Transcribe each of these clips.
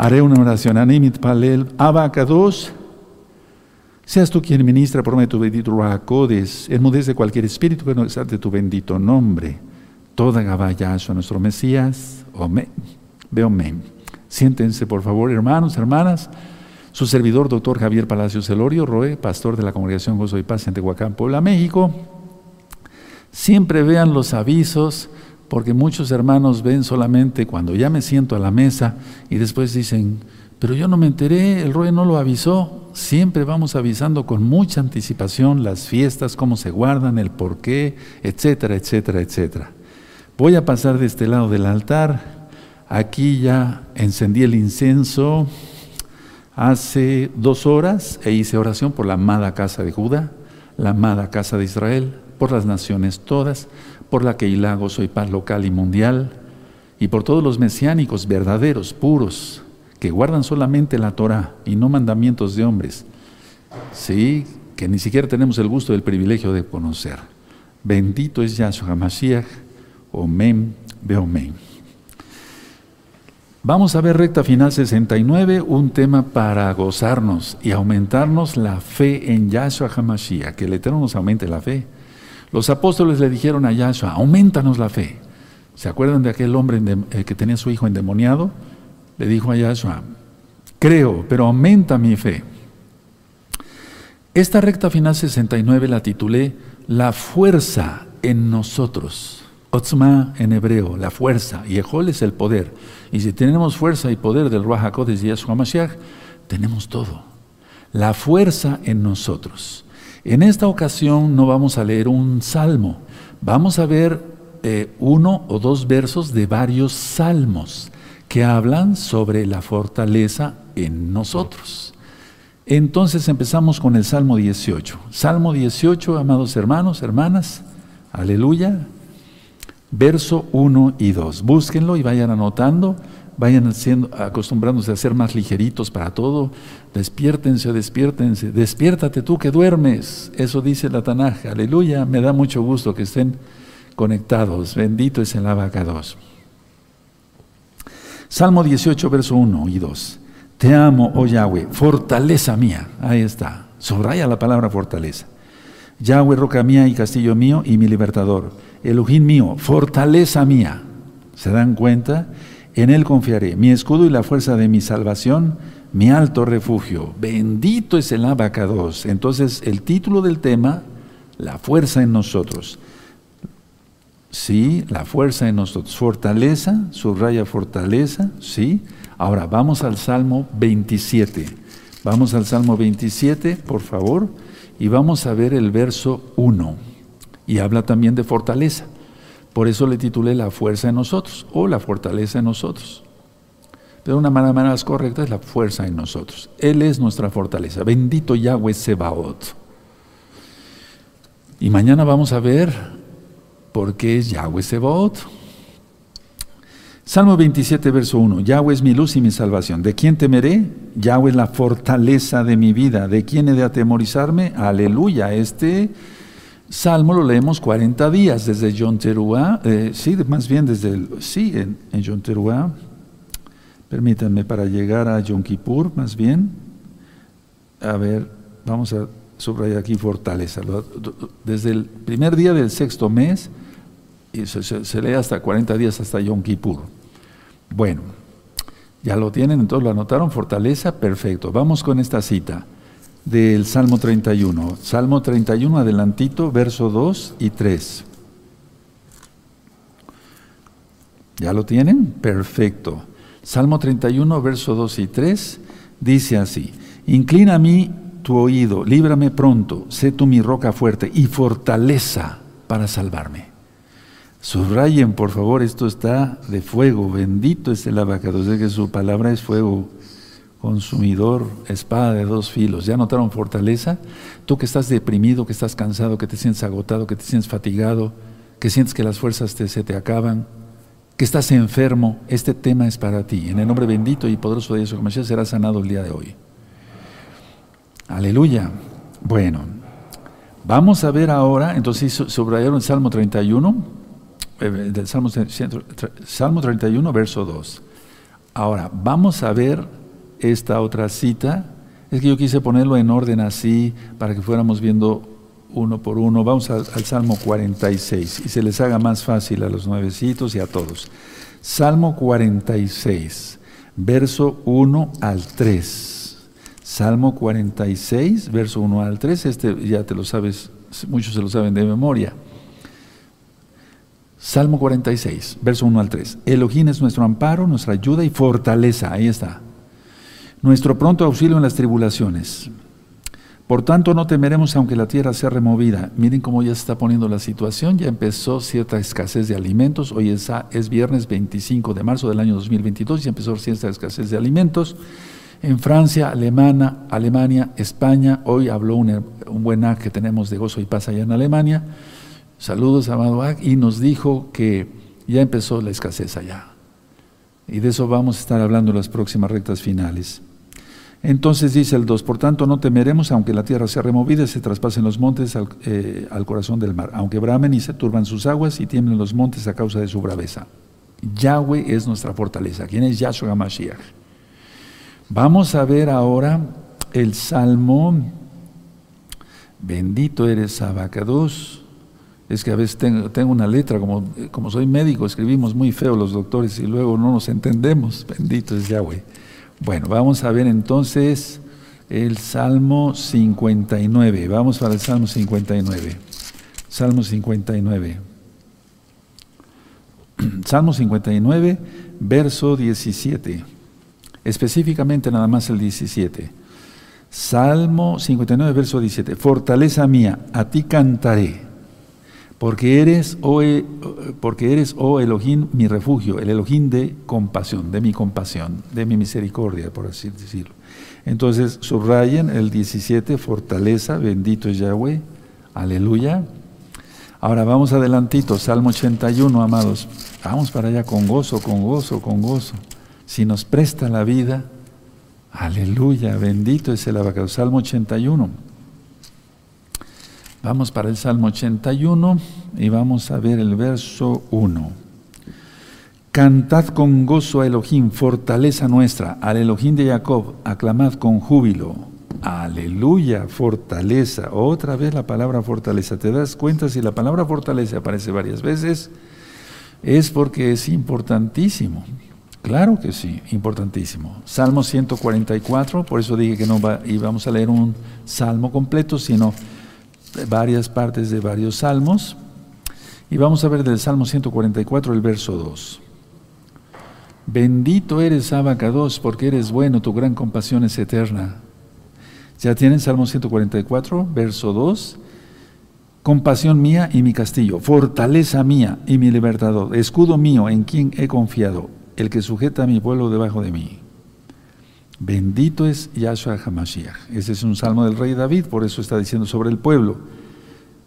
Haré una oración. Animit palel. Abacados. Seas tú quien ministra por medio de tu bendito Ruacodes. Enmudece cualquier espíritu que no exalte tu bendito nombre. Toda Gabaya a nuestro Mesías. Amén. Veo amén. Siéntense, por favor, hermanos, hermanas. Su servidor, doctor Javier Palacios Celorio, Roe, pastor de la Congregación Gozo y Paz en Tehuacán, Puebla, México. Siempre vean los avisos, porque muchos hermanos ven solamente cuando ya me siento a la mesa y después dicen, pero yo no me enteré, el Roe no lo avisó. Siempre vamos avisando con mucha anticipación las fiestas, cómo se guardan, el por qué, etcétera, etcétera, etcétera. Voy a pasar de este lado del altar. Aquí ya encendí el incienso hace dos horas e hice oración por la amada casa de Judá, la amada casa de Israel, por las naciones todas, por la que hilago soy paz local y mundial, y por todos los mesiánicos verdaderos, puros, que guardan solamente la Torah y no mandamientos de hombres. Sí, que ni siquiera tenemos el gusto del privilegio de conocer. Bendito es Yahshua HaMashiach, Omen, Beomen. Vamos a ver recta final 69, un tema para gozarnos y aumentarnos la fe en Yahshua HaMashiach, que el Eterno nos aumente la fe. Los apóstoles le dijeron a Yahshua, aumentanos la fe. ¿Se acuerdan de aquel hombre eh, que tenía su hijo endemoniado? Le dijo a Yahshua, creo, pero aumenta mi fe. Esta recta final 69 la titulé La fuerza en nosotros. Otzma en hebreo, la fuerza, y Ejol es el poder. Y si tenemos fuerza y poder del Ruach HaKodesh y Yahshua Mashiach, tenemos todo. La fuerza en nosotros. En esta ocasión no vamos a leer un salmo, vamos a ver eh, uno o dos versos de varios salmos que hablan sobre la fortaleza en nosotros. Entonces empezamos con el Salmo 18. Salmo 18, amados hermanos, hermanas, aleluya verso 1 y 2. Búsquenlo y vayan anotando, vayan acostumbrándose a ser más ligeritos para todo. Despiértense, despiértense, despiértate tú que duermes. Eso dice la Tanaj. Aleluya, me da mucho gusto que estén conectados. Bendito es el abacados. Salmo 18, verso 1 y 2. Te amo, oh Yahweh, fortaleza mía. Ahí está. Subraya la palabra fortaleza. Yahweh, roca mía y castillo mío y mi libertador Elohim mío, fortaleza mía. ¿Se dan cuenta? En Él confiaré, mi escudo y la fuerza de mi salvación, mi alto refugio. Bendito es el abacados. Entonces, el título del tema, la fuerza en nosotros. Sí, la fuerza en nosotros. Fortaleza, subraya fortaleza, sí. Ahora, vamos al Salmo 27. Vamos al Salmo 27, por favor, y vamos a ver el verso 1 y habla también de fortaleza. Por eso le titulé La fuerza en nosotros o la fortaleza en nosotros. Pero una manera más correcta es la fuerza en nosotros. Él es nuestra fortaleza. Bendito Yahweh Sebaot. Y mañana vamos a ver por qué es Yahweh Sebaot. Salmo 27, verso 1. Yahweh es mi luz y mi salvación. ¿De quién temeré? Yahweh es la fortaleza de mi vida. ¿De quién he de atemorizarme? Aleluya. Este Salmo lo leemos 40 días desde Yom Teruah, eh, sí, más bien desde sí, en, en Teruah, permítanme para llegar a Yom Kippur, más bien, a ver, vamos a subrayar aquí fortaleza, desde el primer día del sexto mes, y se, lee hasta 40 días hasta Yom Kippur. Bueno, ya lo tienen, entonces lo anotaron, fortaleza, perfecto. Vamos con esta cita del Salmo 31. Salmo 31, adelantito, verso 2 y 3. ¿Ya lo tienen? Perfecto. Salmo 31, verso 2 y 3 dice así, Inclina a mí tu oído, líbrame pronto, sé tú mi roca fuerte y fortaleza para salvarme. Subrayen, por favor, esto está de fuego, bendito es el abacado, sé que su palabra es fuego consumidor, espada de dos filos. ¿Ya notaron fortaleza? Tú que estás deprimido, que estás cansado, que te sientes agotado, que te sientes fatigado, que sientes que las fuerzas se te acaban, que estás enfermo, este tema es para ti. En el nombre bendito y poderoso de Jesús, será sanado el día de hoy. Aleluya. Bueno, vamos a ver ahora, entonces subrayaron el Salmo 31, eh, del Salmo, Salmo 31, verso 2. Ahora, vamos a ver esta otra cita. Es que yo quise ponerlo en orden así para que fuéramos viendo uno por uno. Vamos al, Salmo 46 y se les haga más fácil a los nuevecitos y a todos. Salmo 46, verso 1 al 3. Salmo 46, verso 1 al 3. Este ya te lo sabes, muchos se lo saben de memoria. Salmo 46, verso 1 al 3. Elohim es nuestro amparo, nuestra ayuda y fortaleza. Ahí está. Nuestro pronto auxilio en las tribulaciones. Por tanto, no temeremos aunque la tierra sea removida. Miren cómo ya se está poniendo la situación. Ya empezó cierta escasez de alimentos. Hoy es, es viernes 25 de marzo del año 2022. Ya empezó cierta escasez de alimentos. En Francia, Alemania, Alemania España. Hoy habló un, un buen acto que tenemos de gozo y paz allá en Alemania. Saludos, amado Ag. Y nos dijo que ya empezó la escasez allá. Y de eso vamos a estar hablando en las próximas rectas finales. Entonces dice el 2, por tanto no temeremos aunque la tierra sea removida y se traspasen los montes eh, al, corazón del mar, aunque bramen y se turban sus aguas y tiemblen los montes a causa de su braveza. Yahweh es nuestra fortaleza. ¿Quién es Yahshua Mashiach? Vamos a ver ahora el Salmo, bendito eres Abacados. Es que a veces tengo, tengo, una letra, como, como soy médico, escribimos muy feo los doctores y luego no nos entendemos. Bendito es Yahweh. Bueno, vamos a ver entonces el Salmo 59. Vamos para el Salmo 59. Salmo 59. Salmo 59, verso 17. Específicamente nada más el 17. Salmo 59, verso 17. Fortaleza mía, a ti cantaré porque eres, oh, e, porque eres, oh Elohim, mi refugio, el Elohim de compasión, de mi compasión, de mi misericordia, por así decirlo. Entonces, subrayen el 17, fortaleza, bendito es Yahweh, aleluya. Ahora vamos adelantito, Salmo 81, amados. Vamos para allá con gozo, con gozo, con gozo. Si nos presta la vida, aleluya, bendito es el abacado. Salmo 81. Vamos para el Salmo 81 y vamos a ver el verso 1. Cantad con gozo a Elohim, fortaleza nuestra, al Elohim de Jacob, aclamad con júbilo. Aleluya, fortaleza. Otra vez la palabra fortaleza. ¿Te das cuenta si la palabra fortaleza aparece varias veces? Es porque es importantísimo. Claro que sí, importantísimo. Salmo 144, por eso dije que no íbamos a leer un salmo completo, sino varias partes de varios salmos. Y vamos a ver del Salmo 144, el verso 2. Bendito eres, Abacados, porque eres bueno, tu gran compasión es eterna. Ya tienen Salmo 144, verso 2. Compasión mía y mi castillo, fortaleza mía y mi libertador, escudo mío en quien he confiado, el que sujeta a mi pueblo debajo de mí. Bendito es Yahshua HaMashiach. Ese es un salmo del rey David, por eso está diciendo sobre el pueblo.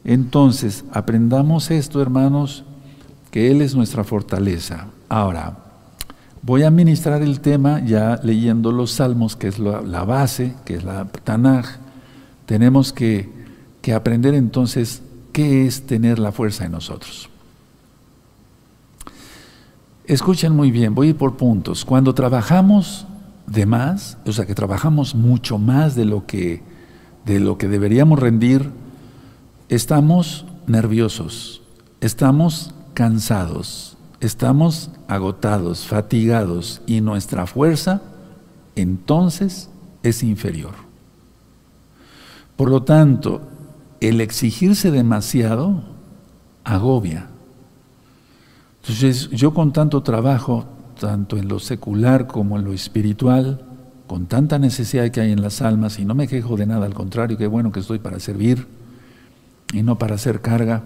Entonces, aprendamos esto, hermanos, que Él es nuestra fortaleza. Ahora, voy a ministrar el tema ya leyendo los salmos, que es la, base, que es la Tanaj. Tenemos que, que aprender entonces qué es tener la fuerza en nosotros. Escuchen muy bien, voy a ir por puntos. Cuando trabajamos de más, o sea que trabajamos mucho más de lo que, de lo que deberíamos rendir, estamos nerviosos, estamos cansados, estamos agotados, fatigados y nuestra fuerza entonces es inferior. Por lo tanto, el exigirse demasiado agobia. Entonces, yo con tanto trabajo, tanto en lo secular como en lo espiritual, con tanta necesidad que hay en las almas, y no me quejo de nada, al contrario, qué bueno que estoy para servir y no para hacer carga.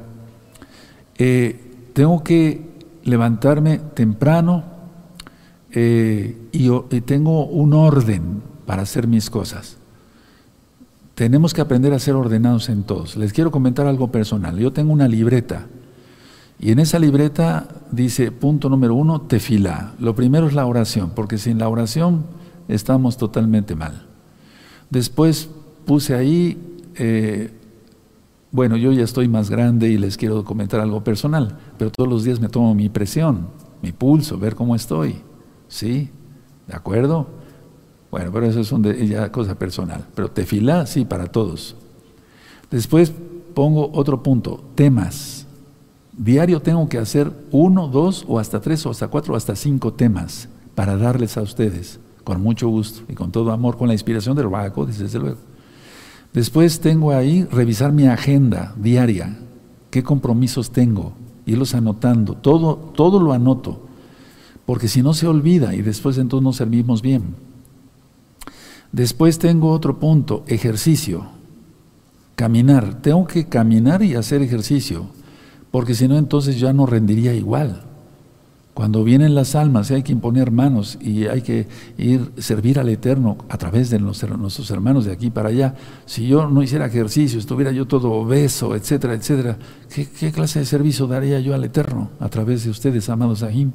Eh, tengo que levantarme temprano eh, y, y tengo un orden para hacer mis cosas. Tenemos que aprender a ser ordenados en todos. Les quiero comentar algo personal. Yo tengo una libreta y en esa libreta dice, punto número uno, tefila. Lo primero es la oración, porque sin la oración estamos totalmente mal. Después puse ahí, eh, bueno, yo ya estoy más grande y les quiero comentar algo personal, pero todos los días me tomo mi presión, mi pulso, ver cómo estoy. ¿Sí? ¿De acuerdo? Bueno, pero eso es una ya cosa personal. Pero tefilá, sí, para todos. Después pongo otro punto, temas. Diario tengo que hacer uno, dos, o hasta tres, o hasta cuatro, o hasta cinco temas para darles a ustedes, con mucho gusto y con todo amor, con la inspiración del Baco, desde luego. Después tengo ahí revisar mi agenda diaria, qué compromisos tengo, irlos anotando, todo, todo lo anoto, porque si no se olvida y después entonces no servimos bien. Después tengo otro punto, ejercicio, caminar. Tengo que caminar y hacer ejercicio, porque si no entonces ya no rendiría igual. Cuando vienen las almas hay que imponer manos y hay que ir servir al Eterno a través de nuestros hermanos de aquí para allá. Si yo no hiciera ejercicio, estuviera yo todo obeso, etcétera, etcétera, ¿qué, clase de servicio daría yo al Eterno a través de ustedes, amados Ahim?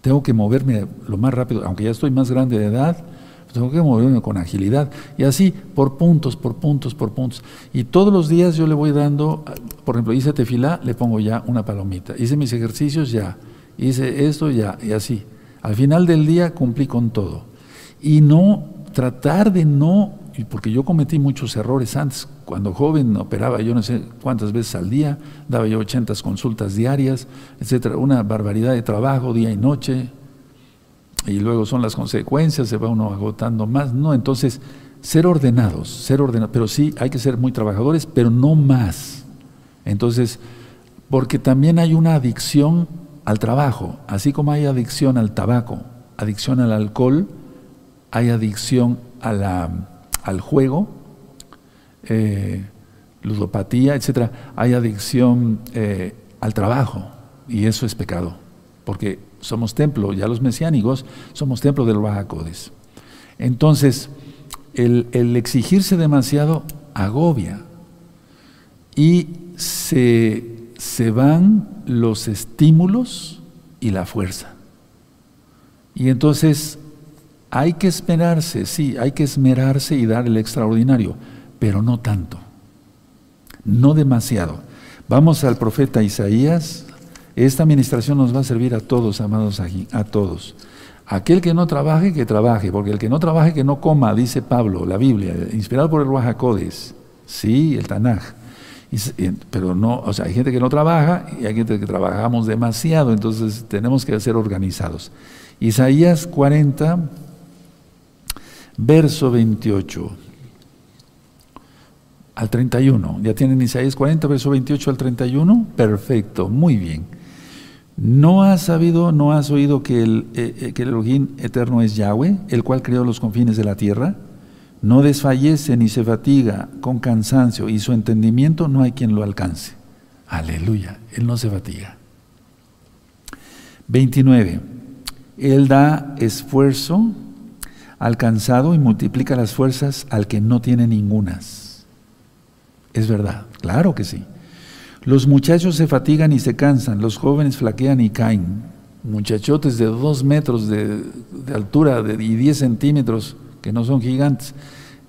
Tengo que moverme lo más rápido, aunque ya estoy más grande de edad, tengo que moverme con agilidad. Y así, por puntos, por puntos, por puntos. Y todos los días yo le voy dando, por ejemplo, hice tefilá, le pongo ya una palomita. Hice mis ejercicios, ya hice esto ya, y así. Al final del día cumplí con todo. Y no, tratar de no, porque yo cometí muchos errores antes, cuando joven operaba yo no sé cuántas veces al día, daba yo 80 consultas diarias, etcétera, una barbaridad de trabajo día y noche, y luego son las consecuencias, se va uno agotando más, no, entonces ser ordenados, ser ordenados, pero sí hay que ser muy trabajadores, pero no más. Entonces, porque también hay una adicción al trabajo, así como hay adicción al tabaco, adicción al alcohol, hay adicción a la, al juego, eh, ludopatía, etc. Hay adicción eh, al trabajo y eso es pecado, porque somos templo, ya los mesiánicos somos templo del Bajacodes. Entonces, el, el exigirse demasiado agobia y se se van los estímulos y la fuerza. Y entonces hay que esperarse, sí, hay que esmerarse y dar el extraordinario, pero no tanto, no demasiado. Vamos al profeta Isaías. Esta administración nos va a servir a todos, amados aquí, a todos. Aquel que no trabaje, que trabaje, porque el que no trabaje, que no coma, dice Pablo, la Biblia, inspirado por el Ruajacodes, sí, el Tanaj pero no, o sea, hay gente que no trabaja y hay gente que trabajamos demasiado, entonces tenemos que ser organizados. Isaías 40, verso 28 al 31. ¿Ya tienen Isaías 40, verso 28 al 31? Perfecto, muy bien. ¿No has sabido, no has oído que el, eh, eh, que el Elohim eterno es Yahweh, el cual creó los confines de la tierra? no desfallece ni se fatiga con cansancio y su entendimiento no hay quien lo alcance. Aleluya, Él no se fatiga. 29. Él da esfuerzo alcanzado y multiplica las fuerzas al que no tiene ningunas. Es verdad, claro que sí. Los muchachos se fatigan y se cansan, los jóvenes flaquean y caen. Muchachotes de dos metros de, altura y diez centímetros que no son gigantes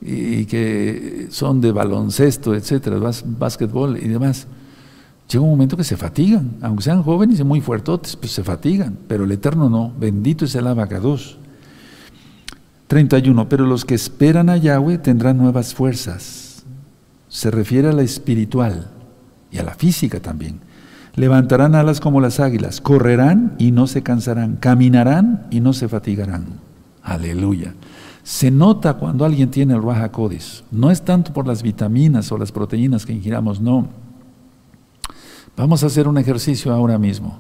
y que son de baloncesto, etcétera, básquetbol y demás, llega un momento que se fatigan, aunque sean jóvenes y muy fuertotes, pues se fatigan, pero el Eterno no, bendito es el abacados. 31, pero los que esperan a Yahweh tendrán nuevas fuerzas. Se refiere a la espiritual y a la física también. Levantarán alas como las águilas, correrán y no se cansarán, caminarán y no se fatigarán. Aleluya. Se nota cuando alguien tiene el Raja Codis. No es tanto por las vitaminas o las proteínas que ingiramos, no. Vamos a hacer un ejercicio ahora mismo.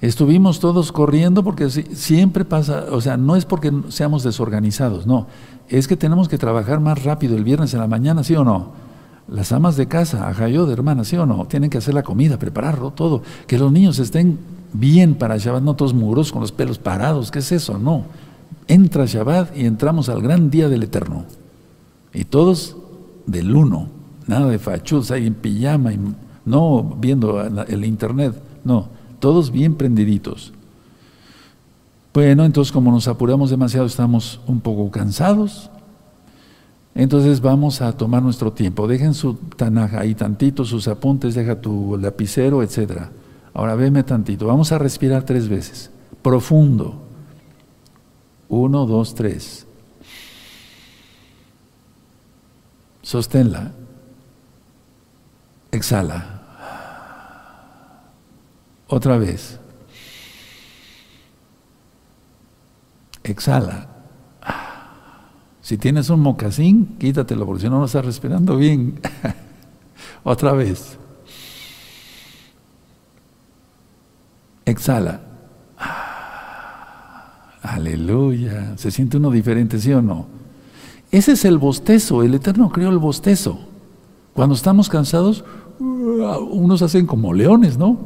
Estuvimos todos corriendo porque siempre pasa, o sea, no es porque seamos desorganizados, no. Es que tenemos que trabajar más rápido el viernes en la mañana, ¿sí o no? Las amas de casa, de hermana, ¿sí o no? Tienen que hacer la comida, prepararlo, todo. Que los niños estén bien para Shabbat, no todos muros con los pelos parados, ¿qué es eso? No entra Shabbat y entramos al gran día del Eterno. Y todos del uno, nada de fachuz ahí en pijama, y no viendo el internet, no, todos bien prendiditos. Bueno, entonces como nos apuramos demasiado, estamos un poco cansados. Entonces vamos a tomar nuestro tiempo. Dejen su tanaja ahí tantito, sus apuntes, deja tu lapicero, etc. Ahora veme tantito. Vamos a respirar tres veces. Profundo Uno, dos, tres. Sosténla. Exhala. Otra vez. Exhala. Si tienes un mocasín, quítatelo porque si no, no estás respirando bien. Otra vez. Exhala. Aleluya. Se siente uno diferente, ¿sí o no? Ese es el bostezo. El Eterno creó el bostezo. Cuando estamos cansados, unos hacen como leones, ¿no?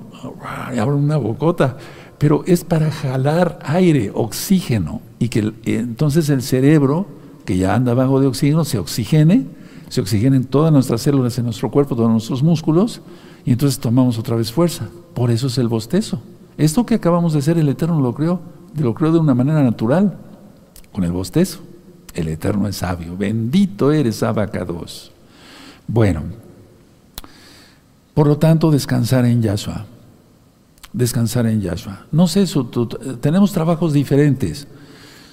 Y abren una bocota. Pero es para jalar aire, oxígeno. Y que entonces el cerebro que ya anda bajo de oxígeno, se oxigene, se oxigenen todas nuestras células en nuestro cuerpo, todos nuestros músculos, y entonces tomamos otra vez fuerza. Por eso es el bostezo. Esto que acabamos de hacer, el Eterno lo creó, lo creó de una manera natural, con el bostezo. El Eterno es sabio. Bendito eres, Abacados. Bueno, por lo tanto, descansar en Yahshua. Descansar en Yahshua. No sé, tenemos trabajos diferentes.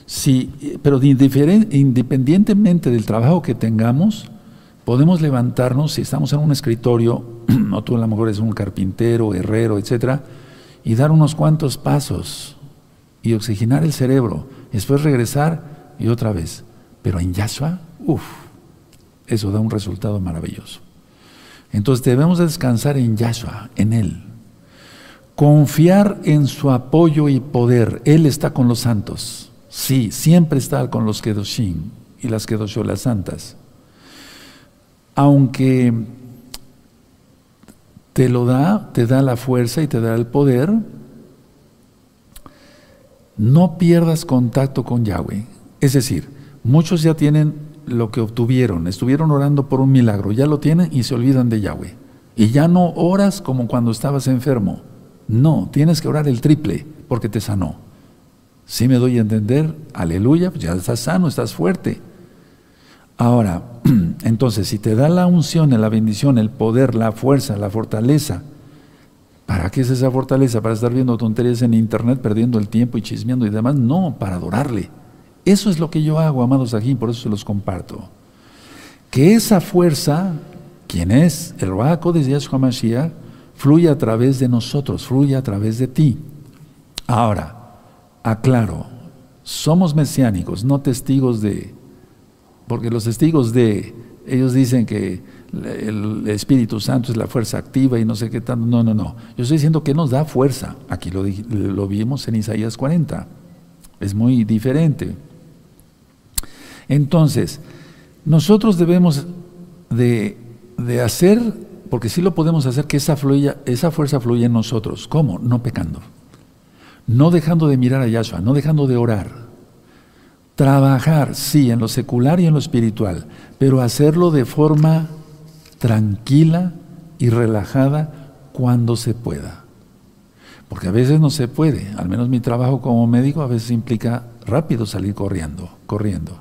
Sí, pero independientemente del trabajo que tengamos, podemos levantarnos, si estamos en un escritorio, o tú a lo mejor eres un carpintero, herrero, etcétera, y dar unos cuantos pasos y oxigenar el cerebro, después regresar y otra vez. Pero en Yahshua, uff, eso da un resultado maravilloso. Entonces debemos descansar en Yahshua, en Él. Confiar en su apoyo y poder. Él está con los santos. Sí, siempre está con los Kedoshim y las Kedosholas santas. Aunque te lo da, te da la fuerza y te da el poder, no pierdas contacto con Yahweh. Es decir, muchos ya tienen lo que obtuvieron, estuvieron orando por un milagro, ya lo tienen y se olvidan de Yahweh. Y ya no oras como cuando estabas enfermo. No, tienes que orar el triple porque te sanó. Si me doy a entender, aleluya, pues ya estás sano, estás fuerte. Ahora, entonces, si te da la unción, la bendición, el poder, la fuerza, la fortaleza, ¿para qué es esa fortaleza? ¿Para estar viendo tonterías en internet, perdiendo el tiempo y chismeando y demás? No, para adorarle. Eso es lo que yo hago, amados aquí, por eso se los comparto. Que esa fuerza, quien es el Raco de Yahshua Mashiach, fluye a través de nosotros, fluye a través de ti. Ahora, aclaro, somos mesiánicos, no testigos de, porque los testigos de, ellos dicen que el Espíritu Santo es la fuerza activa y no sé qué tanto, no, no, no, yo estoy diciendo que nos da fuerza, aquí lo, vimos en Isaías 40, es muy diferente. Entonces, nosotros debemos de, de hacer, porque sí lo podemos hacer, que esa, fluya, esa fuerza fluya en nosotros. ¿Cómo? No pecando no dejando de mirar a Yahshua, no dejando de orar. Trabajar, sí, en lo secular y en lo espiritual, pero hacerlo de forma tranquila y relajada cuando se pueda. Porque a veces no se puede, al menos mi trabajo como médico a veces implica rápido salir corriendo, corriendo.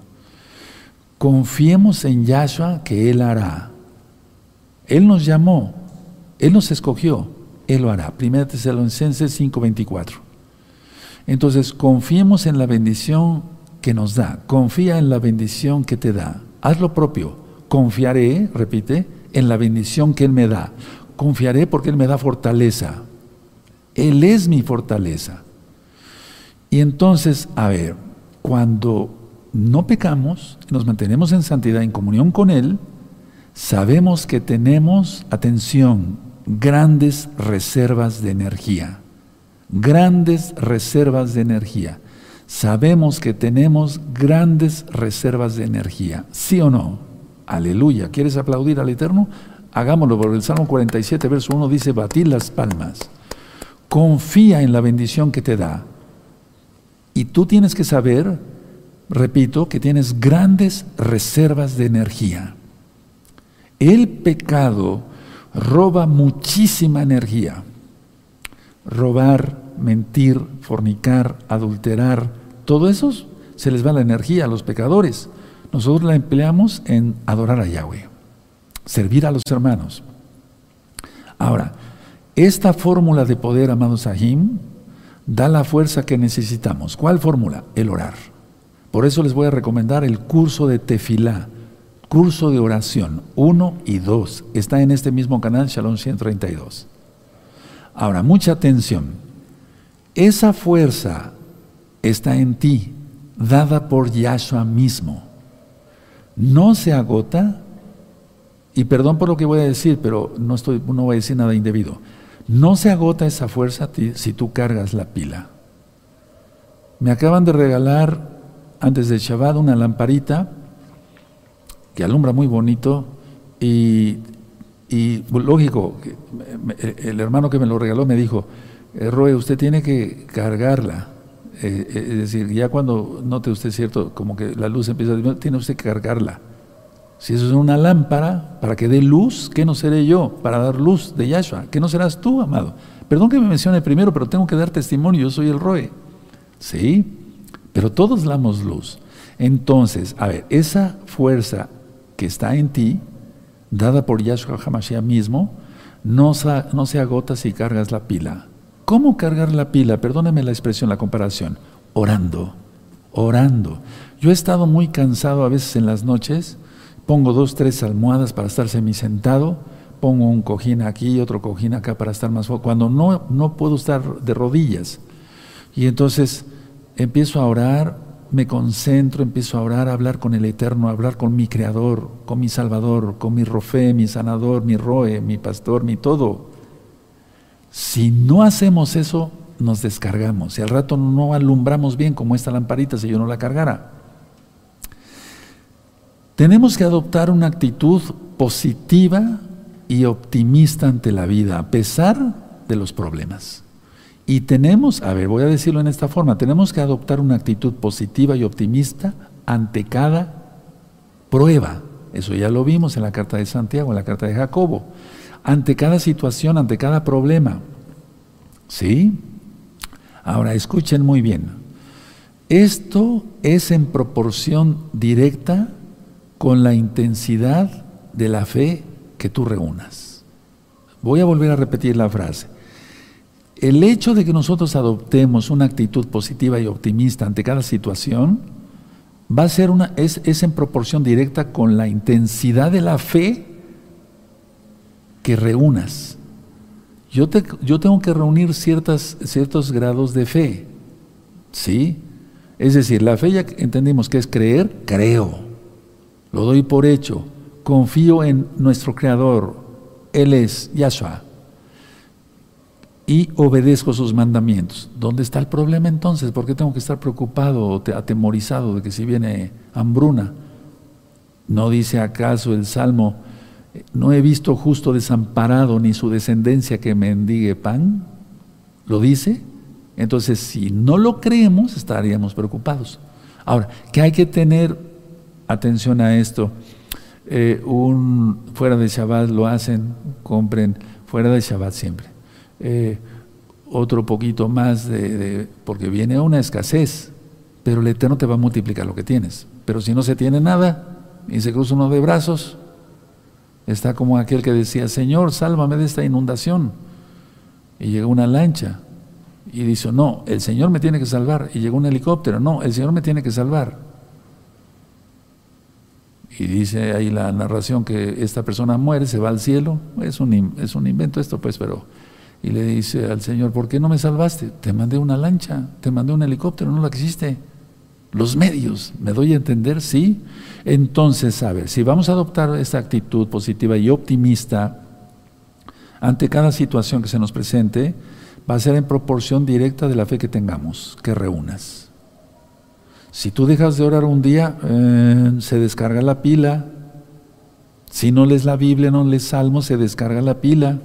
Confiemos en Yahshua que Él hará. Él nos llamó, Él nos escogió, Él lo hará. Primera Tesalonicenses 5:24. Entonces, confiemos en la bendición que nos da. Confía en la bendición que te da. Haz lo propio. Confiaré, repite, en la bendición que Él me da. Confiaré porque Él me da fortaleza. Él es mi fortaleza. Y entonces, a ver, cuando no pecamos, nos mantenemos en santidad, en comunión con Él, sabemos que tenemos, atención, grandes reservas de energía grandes reservas de energía. Sabemos que tenemos grandes reservas de energía, ¿sí o no? Aleluya. ¿Quieres aplaudir al Eterno? Hagámoslo, porque el Salmo 47, verso 1 dice, batid las palmas. Confía en la bendición que te da. Y tú tienes que saber, repito, que tienes grandes reservas de energía. El pecado roba muchísima energía robar, mentir, fornicar, adulterar, todo eso se les va la energía a los pecadores. Nosotros la empleamos en adorar a Yahweh, servir a los hermanos. Ahora, esta fórmula de poder, amados Sahim, da la fuerza que necesitamos. ¿Cuál fórmula? El orar. Por eso les voy a recomendar el curso de tefilá, curso de oración 1 y 2. Está en este mismo canal, Shalom 132. Ahora, mucha atención. Esa fuerza está en ti, dada por Yahshua mismo. No se agota, y perdón por lo que voy a decir, pero no, estoy, no voy a decir nada indebido. No se agota esa fuerza si tú cargas la pila. Me acaban de regalar antes del Shabbat una lamparita que alumbra muy bonito y, lógico, el hermano que me lo regaló me dijo, eh, Roe, usted tiene que cargarla. Eh, eh, es decir, ya cuando note usted cierto, como que la luz empieza a tiene usted que cargarla. Si eso es una lámpara para que dé luz, ¿qué no seré yo para dar luz de Yahshua? ¿Qué no serás tú, amado? Perdón que me mencione primero, pero tengo que dar testimonio, yo soy el Roe. ¿Sí? Pero todos damos luz. Entonces, a ver, esa fuerza que está en ti, dada por Yahshua HaMashiach mismo, no, se agota si cargas la pila. ¿Cómo cargar la pila? Perdóneme la expresión, la comparación. Orando, orando. Yo he estado muy cansado a veces en las noches, pongo dos, tres almohadas para estar sentado, pongo un cojín aquí y otro cojín acá para estar más fuerte, cuando no, no puedo estar de rodillas. Y entonces empiezo a orar, me concentro, empiezo a orar, a hablar con el Eterno, a hablar con mi Creador, con mi Salvador, con mi Rofe, mi Sanador, mi Roe, mi Pastor, mi todo. Si no hacemos eso, nos descargamos y al rato no alumbramos bien como esta lamparita si yo no la cargara. Tenemos que adoptar una actitud positiva y optimista ante la vida, a pesar de los problemas. Y tenemos, a ver, voy a decirlo en esta forma, tenemos que adoptar una actitud positiva y optimista ante cada prueba. Eso ya lo vimos en la carta de Santiago, en la carta de Jacobo. Ante cada situación, ante cada problema. ¿Sí? Ahora, escuchen muy bien. Esto es en proporción directa con la intensidad de la fe que tú reúnas. Voy a volver a repetir la frase. El hecho de que nosotros adoptemos una actitud positiva y optimista ante cada situación va a ser una, es, en proporción directa con la intensidad de la fe que reúnas. Yo, yo tengo que reunir ciertas, ciertos grados de fe. ¿Sí? Es decir, la fe ya entendimos que es creer, creo. Lo doy por hecho. Confío en nuestro Creador. Él es Yahshua y obedezco sus mandamientos. ¿Dónde está el problema entonces? ¿Por qué tengo que estar preocupado o atemorizado de que si viene hambruna? ¿No dice acaso el Salmo, no he visto justo desamparado ni su descendencia que mendigue pan? ¿Lo dice? Entonces, si no lo creemos, estaríamos preocupados. Ahora, que hay que tener atención a esto. Eh, un, fuera de Shabbat lo hacen, compren, fuera de Shabbat siempre eh, otro poquito más, de, porque viene una escasez, pero el Eterno te va a multiplicar lo que tienes. Pero si no se tiene nada y se cruza uno de brazos, está como aquel que decía, Señor, sálvame de esta inundación. Y llega una lancha y dice, no, el Señor me tiene que salvar. Y llegó un helicóptero, no, el Señor me tiene que salvar. Y dice ahí la narración que esta persona muere, se va al cielo. Es un, es un invento esto, pues, pero y le dice al Señor, ¿por qué no me salvaste? Te mandé una lancha, te mandé un helicóptero, no la quisiste. Los medios, ¿me doy a entender? Sí. Entonces, a ver, si vamos a adoptar esta actitud positiva y optimista ante cada situación que se nos presente, va a ser en proporción directa de la fe que tengamos, que reúnas. Si tú dejas de orar un día, eh, se descarga la pila. Si no lees la Biblia, no lees Salmos, se descarga la pila.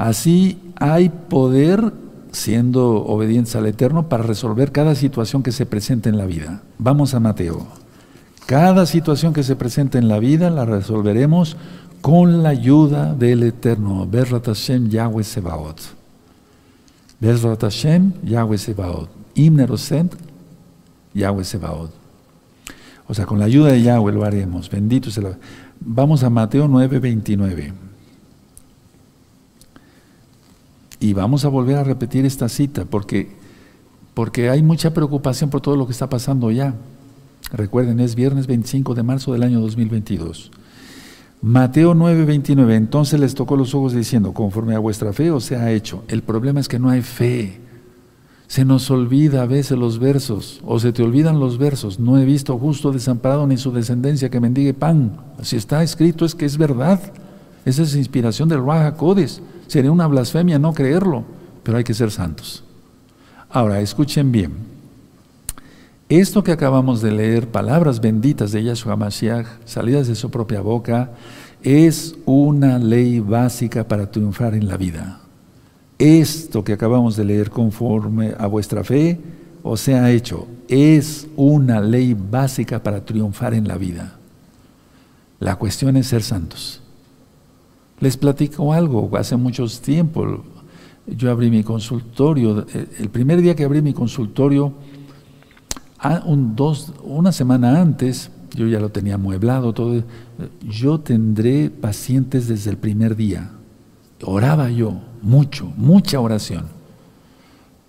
Así hay poder siendo obedientes al Eterno para resolver cada situación que se presente en la vida. Vamos a Mateo. Cada situación que se presente en la vida la resolveremos con la ayuda del Eterno. Bezrat Hashem Yahweh Sebaot. Bezrat Hashem Yahweh Sebaot. Imnerosent Yahweh Sebaot. O sea, con la ayuda de Yahweh lo haremos. Bendito sea. Vamos a Mateo 9, 29. Y vamos a volver a repetir esta cita porque porque hay mucha preocupación por todo lo que está pasando ya. Recuerden, es viernes 25 de marzo del año 2022. Mateo 9, 29. Entonces les tocó los ojos diciendo, conforme a vuestra fe os ha hecho. El problema es que no hay fe. Se nos olvida a veces los versos, o se te olvidan los versos. No he visto justo desamparado ni su descendencia que mendigue pan. Si está escrito es que es verdad. Esa es inspiración del Raja Codes. Sería una blasfemia no creerlo, pero hay que ser santos. Ahora, escuchen bien. Esto que acabamos de leer, palabras benditas de Yahshua Mashiach, salidas de su propia boca, es una ley básica para triunfar en la vida. Esto que acabamos de leer conforme a vuestra fe os ha hecho, es una ley básica para triunfar en la vida. La cuestión es ser santos. Les platico algo, hace mucho tiempo yo abrí mi consultorio, el primer día que abrí mi consultorio, dos, una semana antes, yo ya lo tenía amueblado, todo, yo tendré pacientes desde el primer día. Oraba yo, mucho, mucha oración.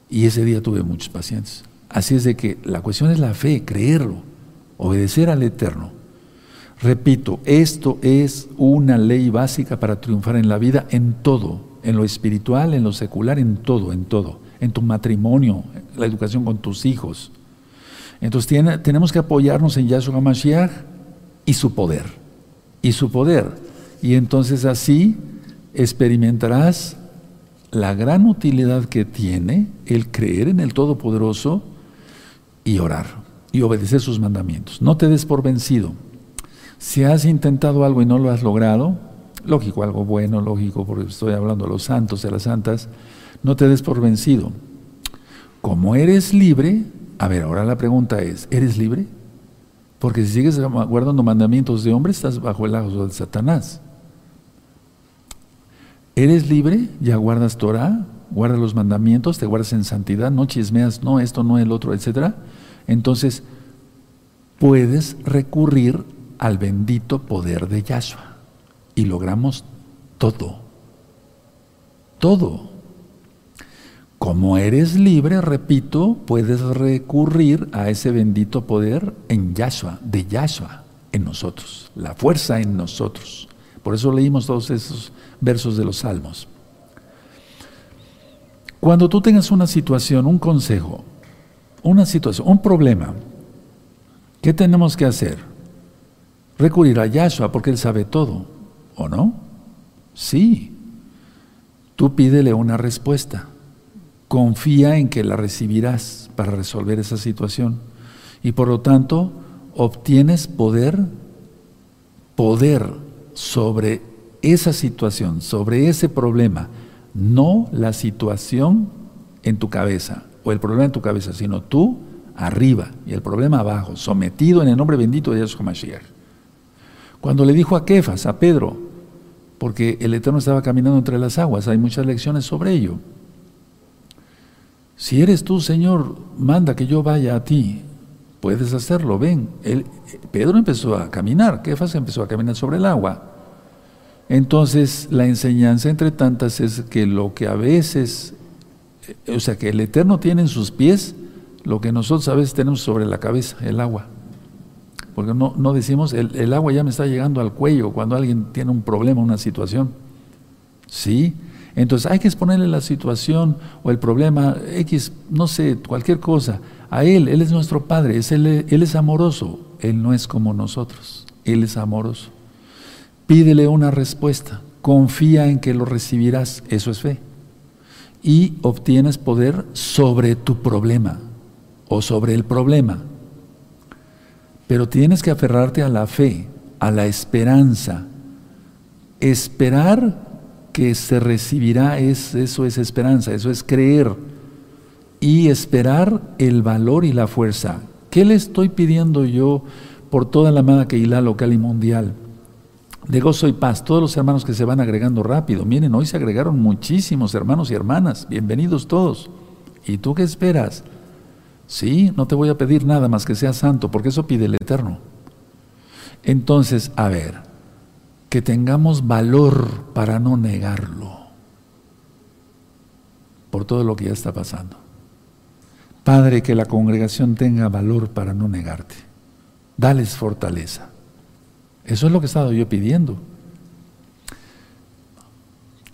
Y ese día tuve muchos pacientes. Así es de que la cuestión es la fe, creerlo, obedecer al Eterno. Repito, esto es una ley básica para triunfar en la vida en todo, en lo espiritual, en lo secular, en todo, en todo, en tu matrimonio, la educación con tus hijos, entonces tenemos que apoyarnos en Yahshua Mashiach y su poder. Y su poder. Y entonces así experimentarás la gran utilidad que tiene el creer en el Todopoderoso y orar y obedecer sus mandamientos. No te des por vencido. Si has intentado algo y no lo has logrado, lógico, algo bueno, lógico, porque estoy hablando de los santos, de las santas, no te des por vencido. Como eres libre, a ver, ahora la pregunta es, ¿eres libre? Porque si sigues guardando mandamientos de hombre, estás bajo el lazo de Satanás. ¿Eres libre? ¿Ya guardas Torah? ¿Guardas los mandamientos? ¿Te guardas en santidad? ¿No chismeas? ¿No esto, no el otro, etcétera? Entonces, puedes recurrir al bendito poder de Yahshua. Y logramos todo. Todo. Como eres libre, repito, puedes recurrir a ese bendito poder en Yahshua, de Yahshua, en nosotros, la fuerza en nosotros. Por eso leímos todos esos versos de los salmos. Cuando tú tengas una situación, un consejo, una situación, un problema, ¿qué tenemos que hacer? Recurrir a Yahshua porque Él sabe todo, ¿o no? Sí. Tú pídele una respuesta confía en que la recibirás para resolver esa situación. Y por lo tanto, obtienes poder, poder sobre esa situación, sobre ese problema, no la situación en tu cabeza o el problema en tu cabeza, sino tú arriba y el problema abajo, sometido en el nombre bendito de Yahshua Mashiach. Cuando le dijo a Kefas, a Pedro, porque el Eterno estaba caminando entre las aguas, hay muchas lecciones sobre ello. Si eres tú, Señor, manda que yo vaya a ti. Puedes hacerlo, ven. Pedro empezó a caminar, Kefas empezó a caminar sobre el agua. Entonces, la enseñanza entre tantas es que lo que a veces, o sea, que el Eterno tiene en sus pies, lo que nosotros a veces tenemos sobre la cabeza, el agua. Porque no, no decimos, el, el agua ya me está llegando al cuello cuando alguien tiene un problema, una situación. Sí, entonces hay que exponerle la situación o el problema X, no sé, cualquier cosa, a Él. Él es nuestro Padre, es él, él es amoroso. Él no es como nosotros, Él es amoroso. Pídele una respuesta, confía en que lo recibirás, eso es fe. Y obtienes poder sobre tu problema o sobre el problema. Pero tienes que aferrarte a la fe, a la esperanza. Esperar que se recibirá, es, eso es esperanza, eso es creer y esperar el valor y la fuerza. ¿Qué le estoy pidiendo yo por toda la amada Keilah local y mundial? De gozo y paz, todos los hermanos que se van agregando rápido. Miren, hoy se agregaron muchísimos hermanos y hermanas. Bienvenidos todos. ¿Y tú qué esperas? Sí, no te voy a pedir nada más que sea santo, porque eso pide el Eterno. Entonces, a ver, que tengamos valor para no negarlo por todo lo que ya está pasando. Padre, que la congregación tenga valor para no negarte. Dales fortaleza. Eso es lo que he estado yo pidiendo.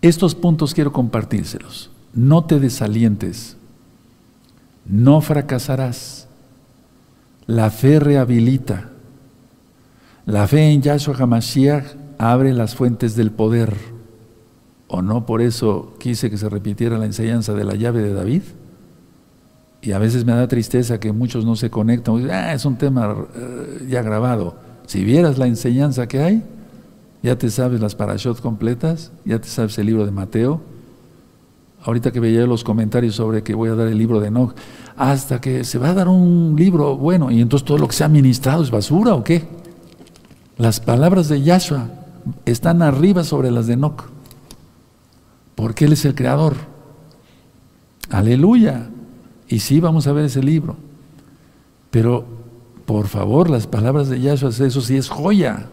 Estos puntos quiero compartírselos. No te desalientes. No fracasarás. La fe rehabilita. La fe en Yahshua HaMashiach abre las fuentes del poder. ¿O no por eso quise que se repitiera la enseñanza de la llave de David? Y a veces me da tristeza que muchos no se conectan. Ah, es un tema eh, ya grabado. Si vieras la enseñanza que hay, ya te sabes las parashot completas, ya te sabes el libro de Mateo. Ahorita que veía los comentarios sobre que voy a dar el libro de Enoch, hasta que se va a dar un libro bueno, y entonces todo lo que se ha ministrado es basura o qué? Las palabras de Yahshua están arriba sobre las de Enoch, porque Él es el creador. Aleluya. Y sí, vamos a ver ese libro. Pero, por favor, las palabras de Yahshua, eso sí es joya.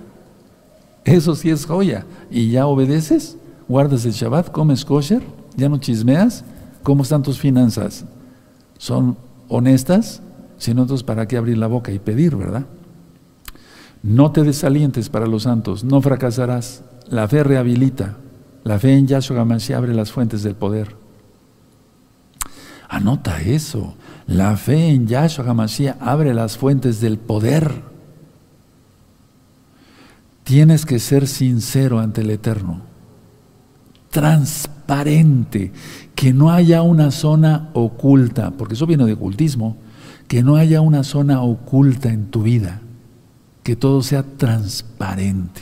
Eso sí es joya. ¿Y ya obedeces? ¿Guardas el Shabbat? ¿Comes kosher? ¿Ya no chismeas? ¿Cómo están tus finanzas? ¿Son honestas? Si no, entonces, ¿para qué abrir la boca y pedir, verdad? No te desalientes para los santos, no fracasarás. La fe rehabilita. La fe en Yahshua Hamashiach abre las fuentes del poder. Anota eso. La fe en Yahshua HaMashiach abre las fuentes del poder. Tienes que ser sincero ante el Eterno. Transparente. Que no haya una zona oculta, porque eso viene de ocultismo. Que no haya una zona oculta en tu vida. Que todo sea transparente.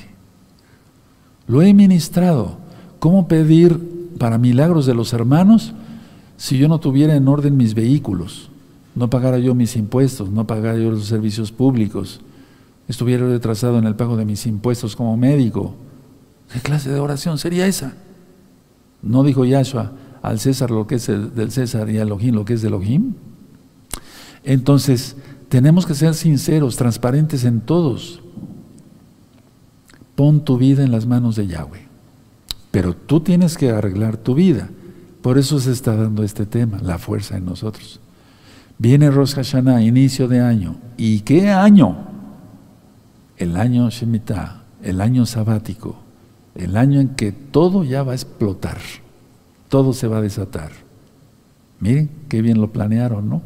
Lo he ministrado. ¿Cómo pedir para milagros de los hermanos? si yo no tuviera en orden mis vehículos, no pagara yo mis impuestos, no pagara yo los servicios públicos, estuviera retrasado en el pago de mis impuestos como médico, ¿qué clase de oración sería esa? ¿No dijo Yahshua al César lo que es del César y a Elohim lo que es de Elohim? Entonces, tenemos que ser sinceros, transparentes en todos. Pon tu vida en las manos de Yahweh. Pero tú tienes que arreglar tu vida. Por eso se está dando este tema, la fuerza en nosotros. Viene Rosh Hashanah, inicio de año. ¿Y qué año? El año Shemitah, el año sabático, el año en que todo ya va a explotar, todo se va a desatar. Miren, qué bien lo planearon, ¿no?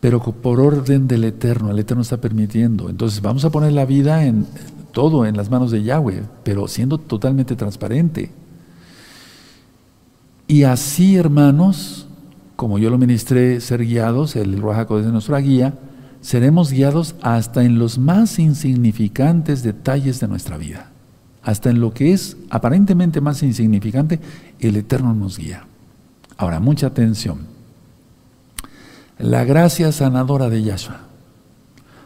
Pero por orden del Eterno, el Eterno está permitiendo. Entonces vamos a poner la vida en todo en las manos de Yahweh, pero siendo totalmente transparente. Y así, hermanos, como yo lo ministré, ser guiados, el Ruajaco es nuestra guía, seremos guiados hasta en los más insignificantes detalles de nuestra vida. Hasta en lo que es aparentemente más insignificante, el Eterno nos guía. Ahora, mucha atención. La gracia sanadora de Yahshua.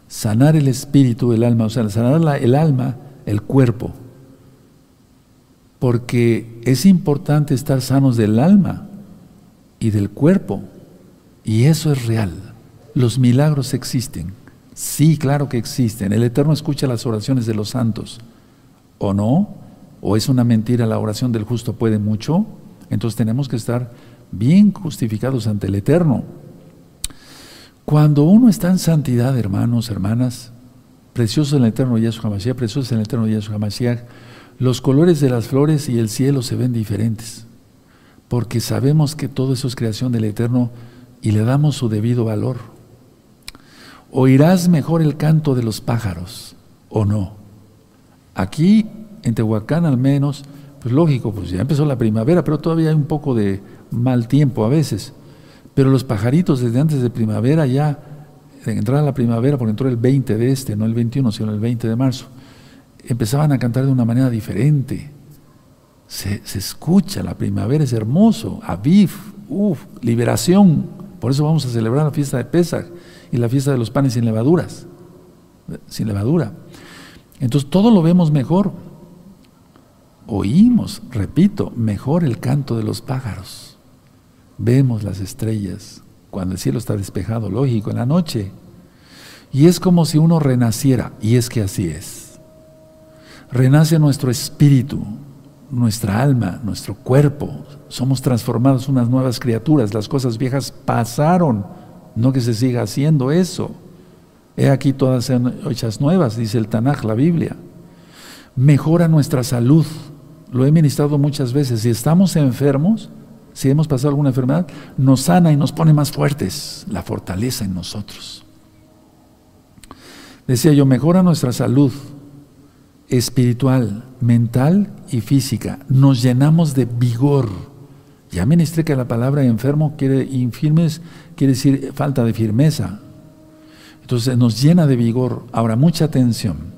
Sanar el espíritu, el alma, o sea, sanar el alma, el cuerpo, porque es importante estar sanos del alma y del cuerpo, y eso es real. Los milagros existen. Sí, claro que existen. El Eterno escucha las oraciones de los santos. ¿O no? ¿O es una mentira la oración del justo puede mucho? Entonces tenemos que estar bien justificados ante el Eterno. Cuando uno está en santidad, hermanos, hermanas, precioso en el Eterno Yahshua Hamashiach, precioso en el Eterno Yahshua Hamashiach, los colores de las flores y el cielo se ven diferentes, porque sabemos que todo eso es creación del Eterno y le damos su debido valor. Oirás mejor el canto de los pájaros, ¿o no? Aquí, en Tehuacán al menos, pues lógico, pues ya empezó la primavera, pero todavía hay un poco de mal tiempo a veces. Pero los pajaritos desde antes de primavera ya, de entrar a la primavera, porque entró el 20 de este, no el 21, sino el 20 de marzo, empezaban a cantar de una manera diferente. Se, escucha, la primavera es hermoso, Aviv, uff, liberación. Por eso vamos a celebrar la fiesta de Pesach y la fiesta de los panes sin levaduras, sin levadura. Entonces todo lo vemos mejor. Oímos, repito, mejor el canto de los pájaros. Vemos las estrellas cuando el cielo está despejado, lógico, en la noche. Y es como si uno renaciera, y es que así es renace nuestro espíritu, nuestra alma, nuestro cuerpo. Somos transformados unas nuevas criaturas. Las cosas viejas pasaron, no que se siga haciendo eso. He aquí todas hechas nuevas, dice el Tanaj, la Biblia. Mejora nuestra salud. Lo he ministrado muchas veces. Si estamos enfermos, si hemos pasado alguna enfermedad, nos sana y nos pone más fuertes, la fortaleza en nosotros. Decía yo, mejora nuestra salud espiritual, mental y física. Nos llenamos de vigor. Ya ministré que la palabra enfermo quiere infirmes, quiere decir falta de firmeza. Entonces nos llena de vigor. Ahora, mucha atención.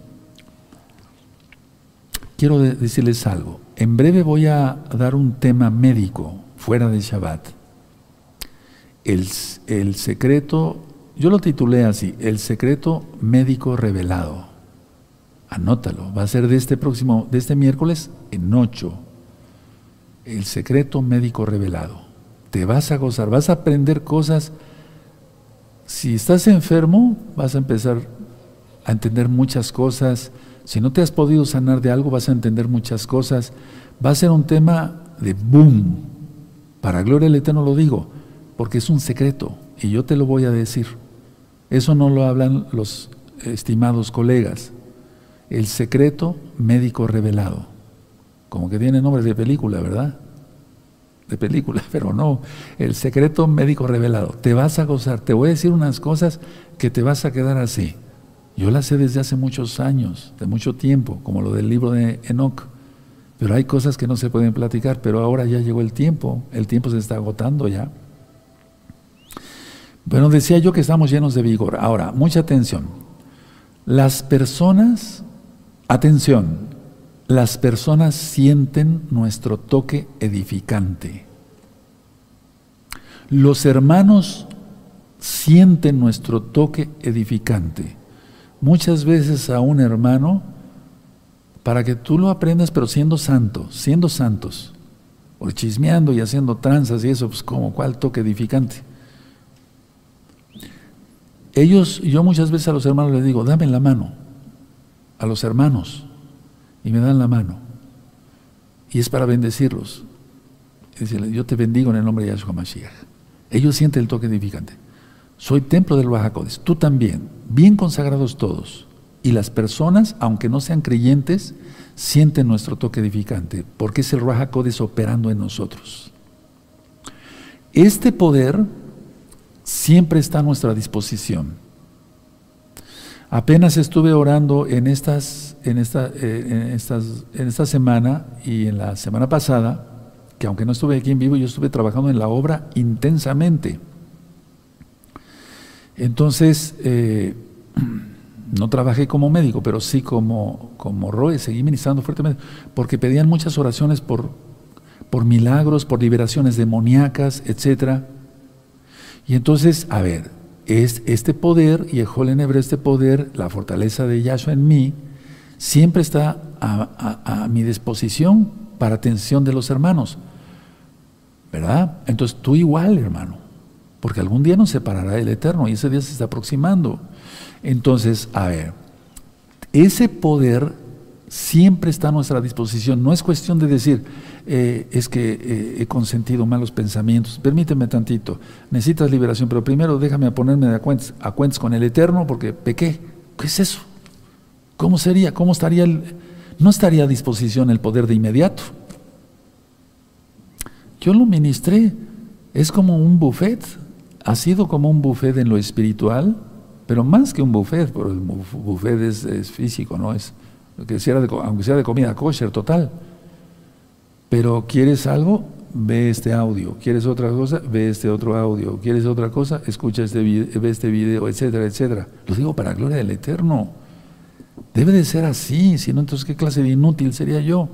Quiero decirles algo. En breve voy a dar un tema médico fuera de Shabbat. El, el secreto, yo lo titulé así, el secreto médico revelado. Anótalo, va a ser de este próximo, de este miércoles en ocho. El secreto médico revelado. Te vas a gozar, vas a aprender cosas. Si estás enfermo, vas a empezar a entender muchas cosas. Si no te has podido sanar de algo, vas a entender muchas cosas. Va a ser un tema de boom, para gloria del Eterno lo digo, porque es un secreto y yo te lo voy a decir. Eso no lo hablan los estimados colegas. El secreto médico revelado. Como que tiene nombre de película, ¿verdad? De película, pero no. El secreto médico revelado. Te vas a gozar. Te voy a decir unas cosas que te vas a quedar así. Yo las sé desde hace muchos años, de mucho tiempo, como lo del libro de Enoch. Pero hay cosas que no se pueden platicar, pero ahora ya llegó el tiempo, el tiempo se está agotando ya. Bueno, decía yo que estamos llenos de vigor. Ahora, mucha atención. Las personas, atención, las personas sienten nuestro toque edificante. Los hermanos sienten nuestro toque edificante. Muchas veces a un hermano para que tú lo aprendas, pero siendo santo, siendo santos, o chismeando y haciendo tranzas y eso, pues como cuál toque edificante. Ellos, yo muchas veces a los hermanos les digo, dame la mano, a los hermanos, y me dan la mano. Y es para bendecirlos. Y yo te bendigo en el nombre de Yahshua Mashiach. Ellos sienten el toque edificante. Soy templo del Bajacodes, tú también, bien consagrados todos. Y las personas, aunque no sean creyentes, sienten nuestro toque edificante, porque es el Raja operando en nosotros. Este poder siempre está a nuestra disposición. Apenas estuve orando en, estas, en, esta, eh, en, en esta semana y en la semana pasada, que aunque no estuve aquí en vivo, yo estuve trabajando en la obra intensamente. Entonces, eh, no trabajé como médico, pero sí como, como Roe, seguí ministrando fuertemente, porque pedían muchas oraciones por, por milagros, por liberaciones demoníacas, etc. Y entonces, a ver, es este poder, y el hebreo, este poder, la fortaleza de Yahshua en mí, siempre está a, a mi disposición para atención de los hermanos. ¿Verdad? Entonces tú igual, hermano, porque algún día nos separará el Eterno y ese día se está aproximando. Entonces, a ver, ese poder siempre está a nuestra disposición. No es cuestión de decir, eh, es que eh, he consentido malos pensamientos. Permíteme tantito, necesitas liberación, pero primero déjame ponerme a cuentas, a cuentas con el Eterno porque pequé. ¿Qué es eso? ¿Cómo sería? ¿Cómo estaría el... No estaría a disposición el poder de inmediato. Yo lo ministré. Es como un buffet. Ha sido como un buffet en lo espiritual pero más que un buffet, porque el buffet es, físico, ¿no? Es, que sea de, aunque sea de comida kosher total. Pero ¿quieres algo? Ve este audio. ¿Quieres otra cosa? Ve este otro audio. ¿Quieres otra cosa? Escucha este video, ve este video, etcétera, etcétera. Lo digo para gloria del Eterno. Debe de ser así, si no, entonces ¿qué clase de inútil sería yo?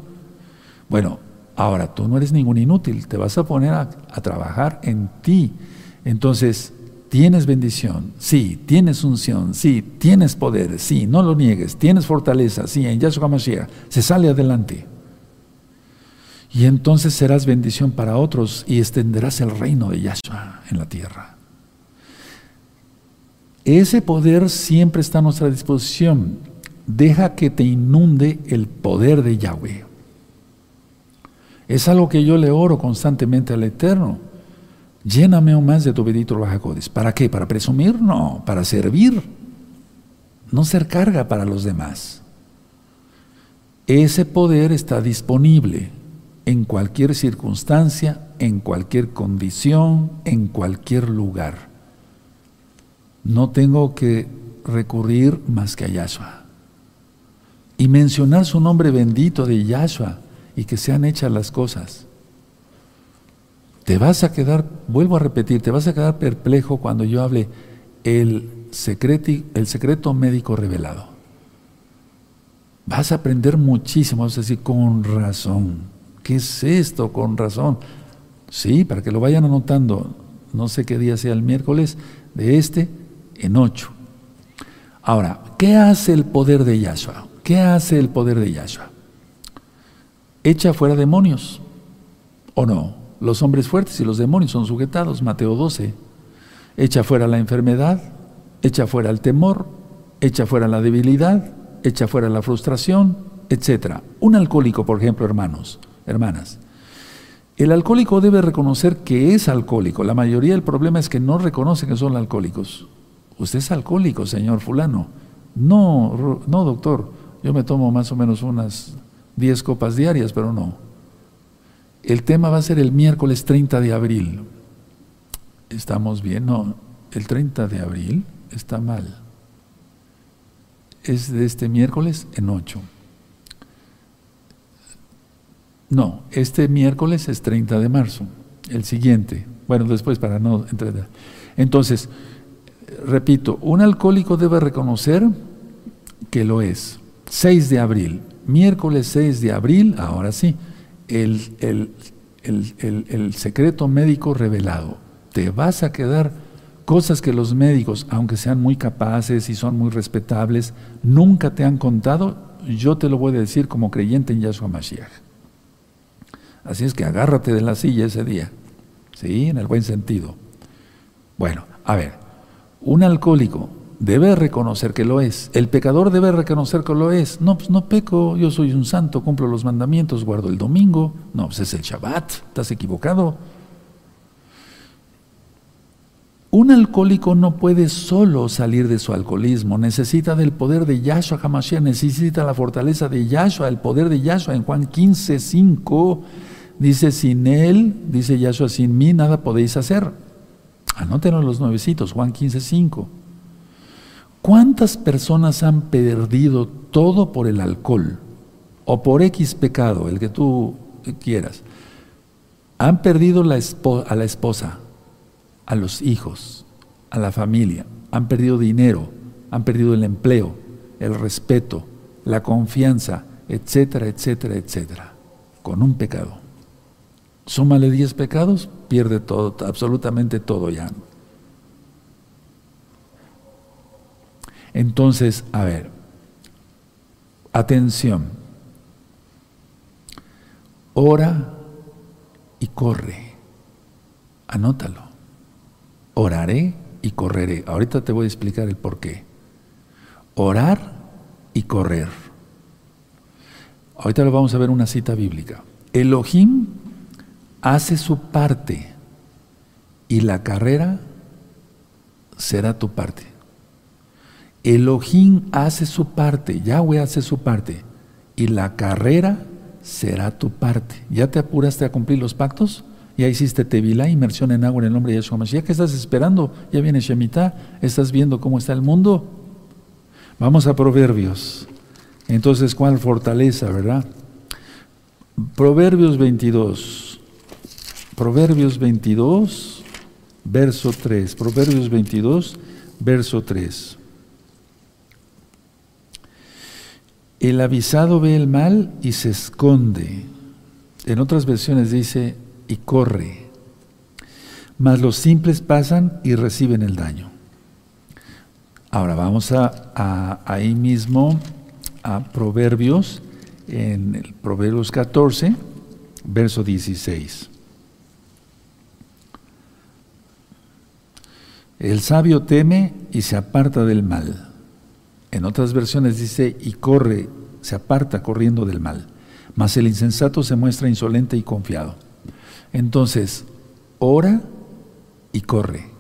Bueno, ahora tú no eres ningún inútil, te vas a poner a, a trabajar en ti. Entonces, Tienes bendición, sí, tienes unción, sí, tienes poder, sí, no lo niegues, tienes fortaleza, sí, en Yahshua Mashiach, se sale adelante. Y entonces serás bendición para otros y extenderás el reino de Yahshua en la tierra. Ese poder siempre está a nuestra disposición. Deja que te inunde el poder de Yahweh. Es algo que yo le oro constantemente al Eterno. Lléname aún más de tu bendito Rajacodes. ¿Para qué? ¿Para presumir? No, para servir. No ser carga para los demás. Ese poder está disponible en cualquier circunstancia, en cualquier condición, en cualquier lugar. No tengo que recurrir más que a Yahshua. Y mencionar su nombre bendito de Yahshua y que sean hechas las cosas. Te vas a quedar, vuelvo a repetir, te vas a quedar perplejo cuando yo hable el secreto, médico revelado. Vas a aprender muchísimo, vas a decir, con razón. ¿Qué es esto? Con razón. Sí, para que lo vayan anotando. No sé qué día sea el miércoles de este en ocho. Ahora, ¿qué hace el poder de Yahshua? ¿Qué hace el poder de Yahshua? Echa fuera demonios. ¿O no? Los hombres fuertes y los demonios son sujetados, Mateo 12. Echa fuera la enfermedad, echa fuera el temor, echa fuera la debilidad, echa fuera la frustración, etc. Un alcohólico, por ejemplo, hermanos, hermanas, el alcohólico debe reconocer que es alcohólico. La mayoría del problema es que no reconocen que son alcohólicos. Usted es alcohólico, señor fulano. No, no, doctor. Yo me tomo más o menos unas 10 copas diarias, pero no. El tema va a ser el miércoles 30 de abril. ¿Estamos bien? No, el 30 de abril está mal. Es de este miércoles en 8. No, este miércoles es 30 de marzo, el siguiente. Bueno, después para no entrar. Entonces, repito, un alcohólico debe reconocer que lo es. 6 de abril, miércoles 6 de abril, ahora sí, el, el, el, secreto médico revelado. Te vas a quedar cosas que los médicos, aunque sean muy capaces y son muy respetables, nunca te han contado, yo te lo voy a decir como creyente en Yahshua Mashiach. Así es que agárrate de la silla ese día. ¿Sí? En el buen sentido. Bueno, a ver, un alcohólico debe reconocer que lo es. El pecador debe reconocer que lo es. No, pues no peco, yo soy un santo, cumplo los mandamientos, guardo el domingo. No, pues es el Shabbat, estás equivocado. Un alcohólico no puede solo salir de su alcoholismo, necesita del poder de Yahshua Hamashiach, necesita la fortaleza de Yahshua, el poder de Yahshua. En Juan 15, 5 dice, sin él, dice Yahshua, sin mí nada podéis hacer. Anótenlo los nuevecitos, Juan 15, 5. ¿Cuántas personas han perdido todo por el alcohol? O por X pecado, el que tú quieras. Han perdido a la esposa, a los hijos, a la familia. Han perdido dinero, han perdido el empleo, el respeto, la confianza, etcétera, etcétera, etcétera. Con un pecado. Súmale 10 pecados, pierde todo, absolutamente todo ya. Entonces, a ver, atención, ora y corre, anótalo, oraré y correré. Ahorita te voy a explicar el por qué. Orar y correr. Ahorita lo vamos a ver una cita bíblica. Elohim hace su parte y la carrera será tu parte. Elohim hace su parte, Yahweh hace su parte y la carrera será tu parte. ¿Ya te apuraste a cumplir los pactos? ¿Ya hiciste tevilá, inmersión en agua en el nombre de Yeshua Mashiach? ¿Qué estás esperando? ¿Ya viene Shemitah? ¿Estás viendo cómo está el mundo? Vamos a Proverbios. Entonces, ¿cuál fortaleza, verdad? Proverbios 22. Proverbios 22, verso 3. Proverbios 22, verso 3. El avisado ve el mal y se esconde. En otras versiones dice, y corre. Mas los simples pasan y reciben el daño. Ahora vamos a, ahí mismo a Proverbios, en el Proverbios 14, verso 16. El sabio teme y se aparta del mal. En otras versiones dice, y corre, se aparta corriendo del mal. mas el insensato se muestra insolente y confiado. Entonces, ora y corre.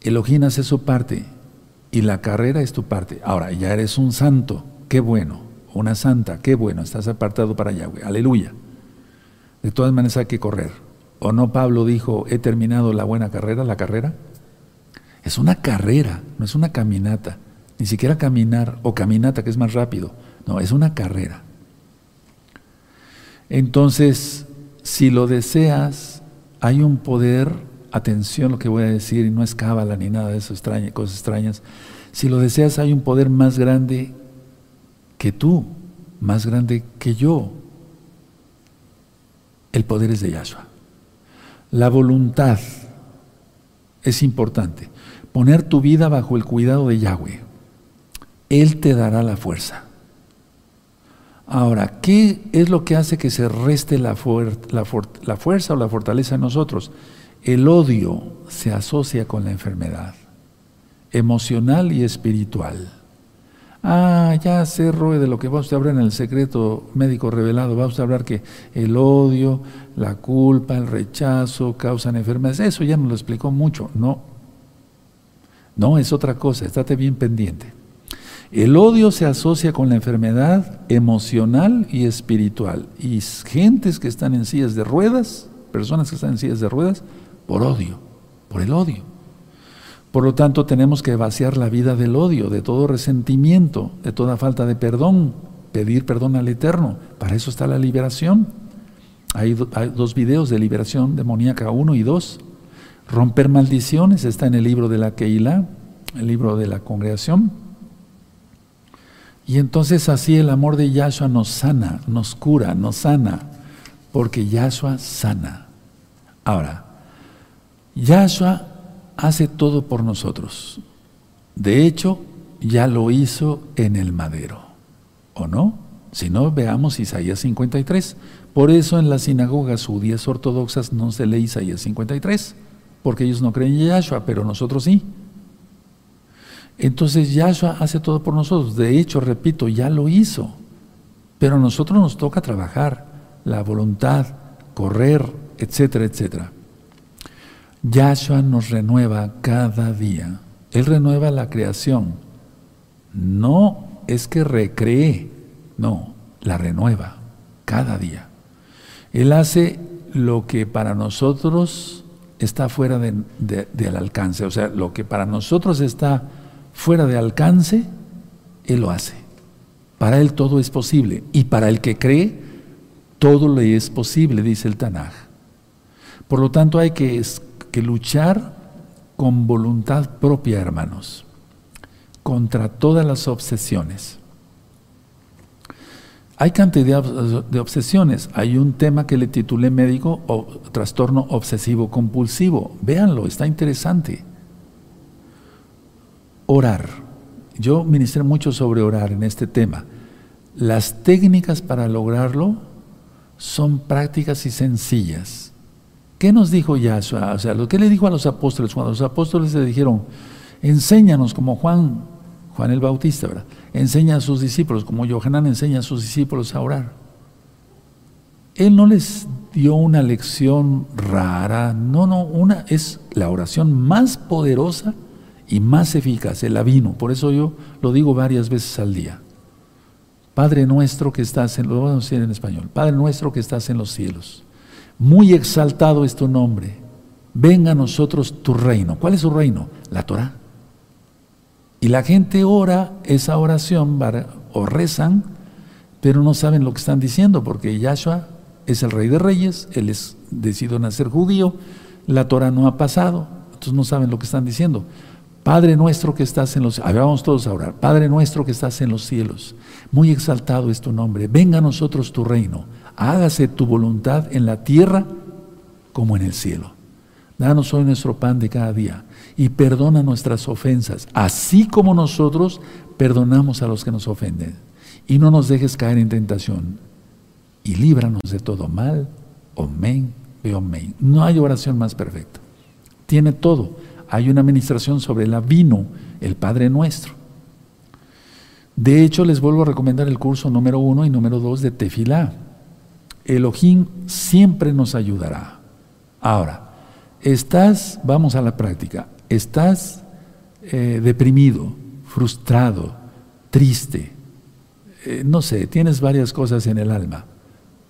Elohim hace su parte y la carrera es tu parte. Ahora, ya eres un santo, qué bueno, una santa, qué bueno, estás apartado para Yahweh, aleluya. De todas maneras hay que correr. ¿O no Pablo dijo, he terminado la buena carrera, la carrera? Es una carrera, no es una caminata. Ni siquiera caminar o caminata, que es más rápido. No, es una carrera. Entonces, si lo deseas, hay un poder, atención lo que voy a decir, y no es cábala ni nada de eso, extraña, cosas extrañas. Si lo deseas, hay un poder más grande que tú, más grande que yo. El poder es de Yahshua. La voluntad es importante. Poner tu vida bajo el cuidado de Yahweh. Él te dará la fuerza. Ahora, ¿qué es lo que hace que se reste la, fuerza o la fortaleza en nosotros? El odio se asocia con la enfermedad, emocional y espiritual. Ah, ya sé, Roe, de lo que va usted a hablar en el secreto médico revelado. Va usted a hablar que el odio, la culpa, el rechazo causan enfermedades. Eso ya nos lo explicó mucho. No, no, es otra cosa. Estate bien pendiente. El odio se asocia con la enfermedad emocional y espiritual. Y gentes que están en sillas de ruedas, personas que están en sillas de ruedas, por odio, por el odio. Por lo tanto, tenemos que vaciar la vida del odio, de todo resentimiento, de toda falta de perdón, pedir perdón al Eterno. Para eso está la liberación. Hay, dos videos de liberación demoníaca, uno y dos. Romper maldiciones está en el libro de la Keilah, el libro de la congregación. Y entonces así el amor de Yahshua nos sana, nos cura, nos sana, porque Yahshua sana. Ahora, Yahshua hace todo por nosotros. De hecho, ya lo hizo en el madero, ¿o no? Si no, veamos Isaías 53. Por eso en las sinagogas judías ortodoxas no se lee Isaías 53, porque ellos no creen en Yahshua, pero nosotros sí. Entonces Yahshua hace todo por nosotros. De hecho, repito, ya lo hizo. Pero a nosotros nos toca trabajar, la voluntad, correr, etcétera, etcétera. Yahshua nos renueva cada día. Él renueva la creación. No es que recree, no, la renueva cada día. Él hace lo que para nosotros está fuera del alcance, o sea, lo que para nosotros está fuera de alcance, Él lo hace. Para Él todo es posible. Y para el que cree, todo le es posible, dice el Tanaj. Por lo tanto, hay que, luchar con voluntad propia, hermanos, contra todas las obsesiones. Hay cantidad de obsesiones. Hay un tema que le titulé médico o trastorno obsesivo compulsivo. Véanlo, está interesante. Orar. Yo ministré mucho sobre orar en este tema. Las técnicas para lograrlo son prácticas y sencillas. ¿Qué nos dijo Yahshua? O sea, que le dijo a los apóstoles, cuando los apóstoles le dijeron, enséñanos como Juan, Juan el Bautista, ¿verdad? Enseña a sus discípulos, como Johanán enseña a sus discípulos a orar. Él no les dio una lección rara, no, no, una es la oración más poderosa y más eficaz, el avino. Por eso yo lo digo varias veces al día. Padre nuestro que estás en, lo vamos a decir en español, Padre nuestro que estás en los cielos, muy exaltado es tu nombre, venga a nosotros tu reino. ¿Cuál es su reino? La Torah. Y la gente ora esa oración o rezan, pero no saben lo que están diciendo, porque Yahshua es el rey de reyes, él es decidido nacer judío, la Torah no ha pasado, entonces no saben lo que están diciendo. Padre nuestro que estás en los cielos, vamos todos a orar, Padre nuestro que estás en los cielos, muy exaltado es tu nombre, venga a nosotros tu reino, hágase tu voluntad en la tierra como en el cielo. Danos hoy nuestro pan de cada día y perdona nuestras ofensas, así como nosotros perdonamos a los que nos ofenden. Y no nos dejes caer en tentación y líbranos de todo mal. Amén, amén. No hay oración más perfecta. Tiene todo hay una administración sobre el vino, el Padre Nuestro. De hecho, les vuelvo a recomendar el curso número uno y número dos de Tefilá. Elohim siempre nos ayudará. Ahora, estás, vamos a la práctica, estás eh, deprimido, frustrado, triste, eh, no sé, tienes varias cosas en el alma.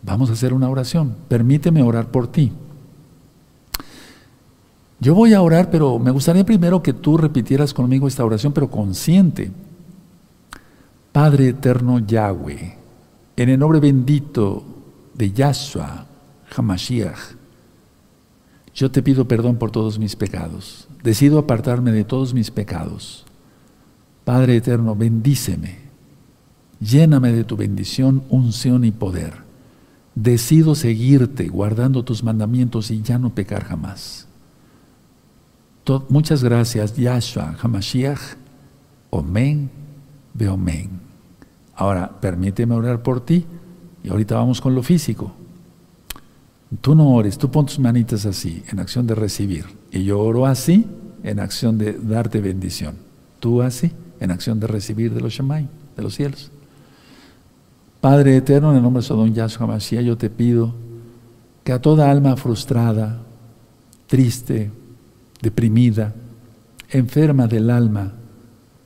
Vamos a hacer una oración. Permíteme orar por ti. Yo voy a orar, pero me gustaría primero que tú repitieras conmigo esta oración, pero consciente. Padre eterno Yahweh, en el nombre bendito de Yahshua Hamashiach, yo te pido perdón por todos mis pecados. Decido apartarme de todos mis pecados. Padre eterno, bendíceme. Lléname de tu bendición, unción y poder. Decido seguirte guardando tus mandamientos y ya no pecar jamás. muchas gracias, Yahshua Hamashiach. Omen, Beomen. Ahora, permíteme orar por ti y ahorita vamos con lo físico. Tú no ores, tú pon tus manitas así, en acción de recibir. Y yo oro así, en acción de darte bendición. Tú así, en acción de recibir de los Shemai, de los cielos. Padre eterno, en el nombre de Sodom Yahshua Mashiach, yo te pido que a toda alma frustrada, triste, deprimida, enferma del alma,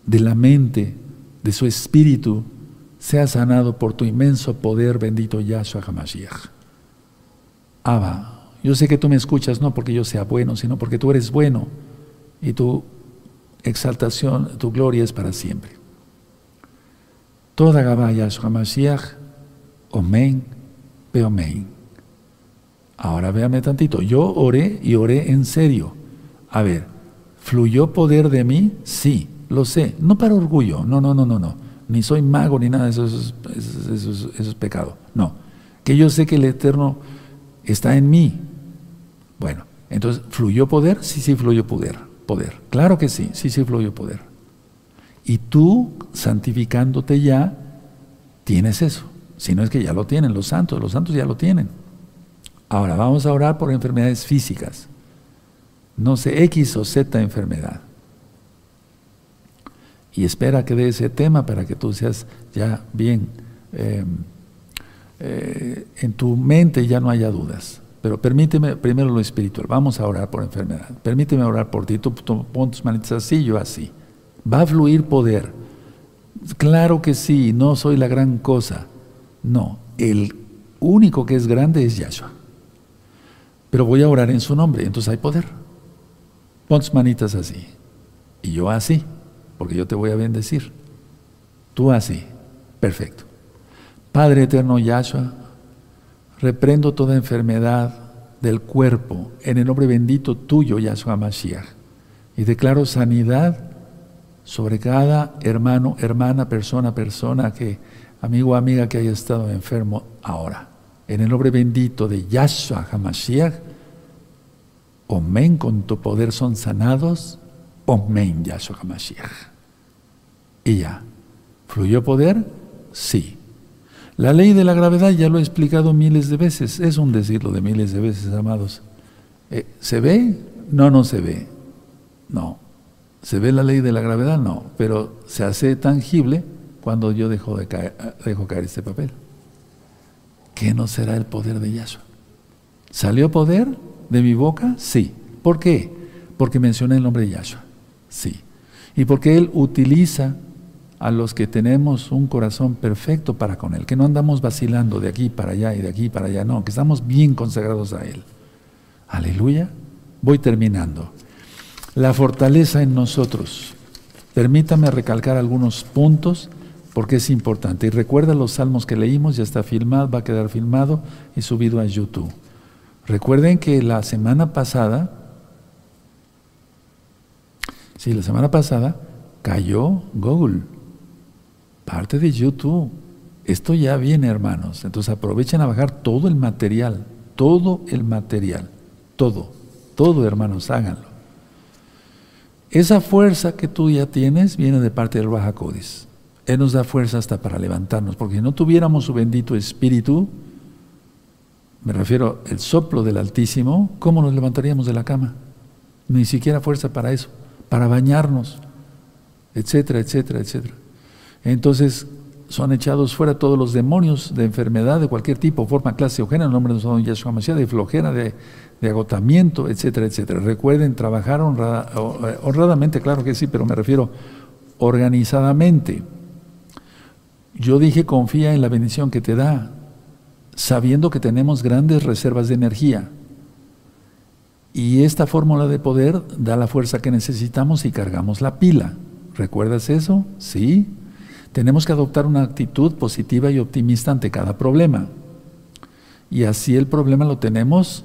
de la mente, de su espíritu, sea sanado por tu inmenso poder, bendito Yahshua HaMashiach. Abba, yo sé que tú me escuchas no porque yo sea bueno, sino porque tú eres bueno y tu exaltación, tu gloria es para siempre. Toda Yahshua HaMashiach, Omen, Beomen. Ahora véame tantito, yo oré y oré en serio. A ver, ¿fluyó poder de mí? Sí, lo sé, no para orgullo, no, no, no, no, no ni soy mago ni nada, eso, eso, eso, es pecado. No, que yo sé que el Eterno está en mí. Bueno, entonces, ¿fluyó poder? Sí, sí, fluyó poder. Poder. Claro que sí, sí, sí, fluyó poder. Y tú, santificándote ya, tienes eso. Si no es que ya lo tienen los santos, los santos ya lo tienen. Ahora, vamos a orar por enfermedades físicas. No sé, X o Z enfermedad y espera que dé ese tema para que tú seas ya bien, em, eh, en tu mente ya no haya dudas. Pero permíteme primero lo espiritual. Vamos a orar por enfermedad. Permíteme orar por ti. Tú, pon tus manitas así, yo así. Va a fluir poder. Claro que sí, no soy la gran cosa. No, el único que es grande es Yahshua. Pero voy a orar en su nombre, entonces hay poder. Pon tus manitas así. Y yo así porque yo te voy a bendecir. Tú así. Perfecto. Padre eterno Yahshua, reprendo toda enfermedad del cuerpo en el nombre bendito tuyo, Yahshua Mashiach, y declaro sanidad sobre cada hermano, hermana, persona, persona que, amigo o amiga que haya estado enfermo ahora. En el nombre bendito de Yahshua HaMashiach, Omen, con tu poder son sanados. Omen, Yahshua HaMashiach y ya. ¿Fluyó poder? Sí. La ley de la gravedad ya lo he explicado miles de veces, es un decirlo de miles de veces, amados. Eh, ¿Se ve? No, no se ve. No. ¿Se ve la ley de la gravedad? No. Pero se hace tangible cuando yo dejo, de caer, dejo caer este papel. ¿Qué no será el poder de Yahshua? ¿Salió poder de mi boca? Sí. ¿Por qué? Porque mencioné el nombre de Yahshua. Sí. Y porque Él utiliza a los que tenemos un corazón perfecto para con Él, que no andamos vacilando de aquí para allá y de aquí para allá, no, que estamos bien consagrados a Él. Aleluya. Voy terminando. La fortaleza en nosotros. Permítame recalcar algunos puntos porque es importante. Y recuerda los salmos que leímos, ya está filmado, va a quedar filmado y subido a YouTube. Recuerden que la semana pasada, sí, la semana pasada cayó Google parte de YouTube. Esto ya viene, hermanos. Entonces aprovechen a bajar todo el material, todo el material, todo, todo, hermanos, háganlo. Esa fuerza que tú ya tienes viene de parte del Baja Codis. Él nos da fuerza hasta para levantarnos, porque si no tuviéramos su bendito espíritu, me refiero el soplo del Altísimo, ¿cómo nos levantaríamos de la cama? Ni siquiera fuerza para eso, para bañarnos, etcétera, etcétera, etcétera. Entonces son echados fuera todos los demonios de enfermedad de cualquier tipo, forma, clase o género, en nombre de nuestro Yahshua Mashiach, de flojera, de, agotamiento, etcétera, etcétera. Recuerden trabajar eh, honradamente, claro que sí, pero me refiero organizadamente. Yo dije confía en la bendición que te da, sabiendo que tenemos grandes reservas de energía. Y esta fórmula de poder da la fuerza que necesitamos y cargamos la pila. ¿Recuerdas eso? Sí. Tenemos que adoptar una actitud positiva y optimista ante cada problema. Y así el problema lo tenemos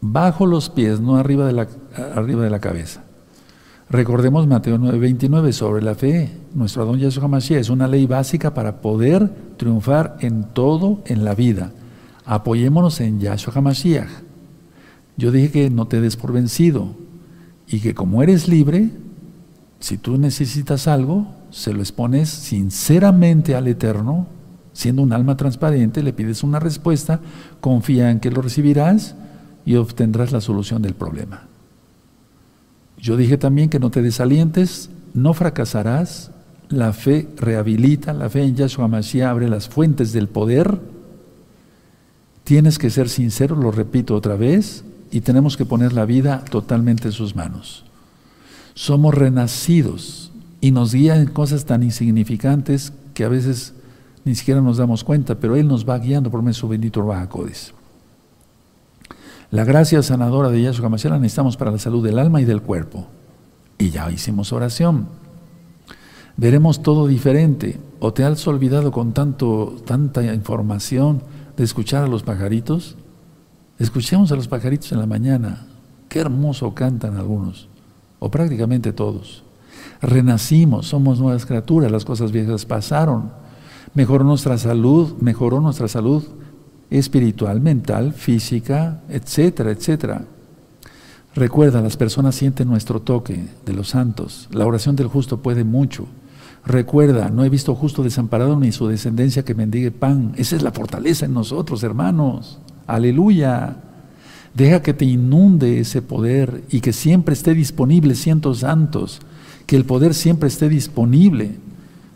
bajo los pies, no arriba de la, arriba de la cabeza. Recordemos Mateo 9:29 sobre la fe. Nuestro Adón Yahshua Mashiach es una ley básica para poder triunfar en todo en la vida. Apoyémonos en Yahshua Mashiach. Yo dije que no te des por vencido y que como eres libre, si tú necesitas algo, se lo expones sinceramente al Eterno, siendo un alma transparente, le pides una respuesta, confía en que lo recibirás y obtendrás la solución del problema. Yo dije también que no te desalientes, no fracasarás, la fe rehabilita, la fe en Yahshua Mashiach abre las fuentes del poder. Tienes que ser sincero, lo repito otra vez, y tenemos que poner la vida totalmente en sus manos. Somos renacidos y nos guía en cosas tan insignificantes que a veces ni siquiera nos damos cuenta, pero Él nos va guiando por medio de su bendito Ruach La gracia sanadora de Yahshua Mashiach la necesitamos para la salud del alma y del cuerpo. Y ya hicimos oración. Veremos todo diferente. ¿O te has olvidado con tanto, tanta información de escuchar a los pajaritos? Escuchemos a los pajaritos en la mañana. Qué hermoso cantan algunos o prácticamente todos. Renacimos, somos nuevas criaturas, las cosas viejas pasaron. Mejoró nuestra salud, mejoró nuestra salud espiritual, mental, física, etcétera, etcétera. Recuerda, las personas sienten nuestro toque de los santos. La oración del justo puede mucho. Recuerda, no he visto justo desamparado ni su descendencia que mendigue pan. Esa es la fortaleza en nosotros, hermanos. Aleluya. Deja que te inunde ese poder y que siempre esté disponible cientos santos, que el poder siempre esté disponible.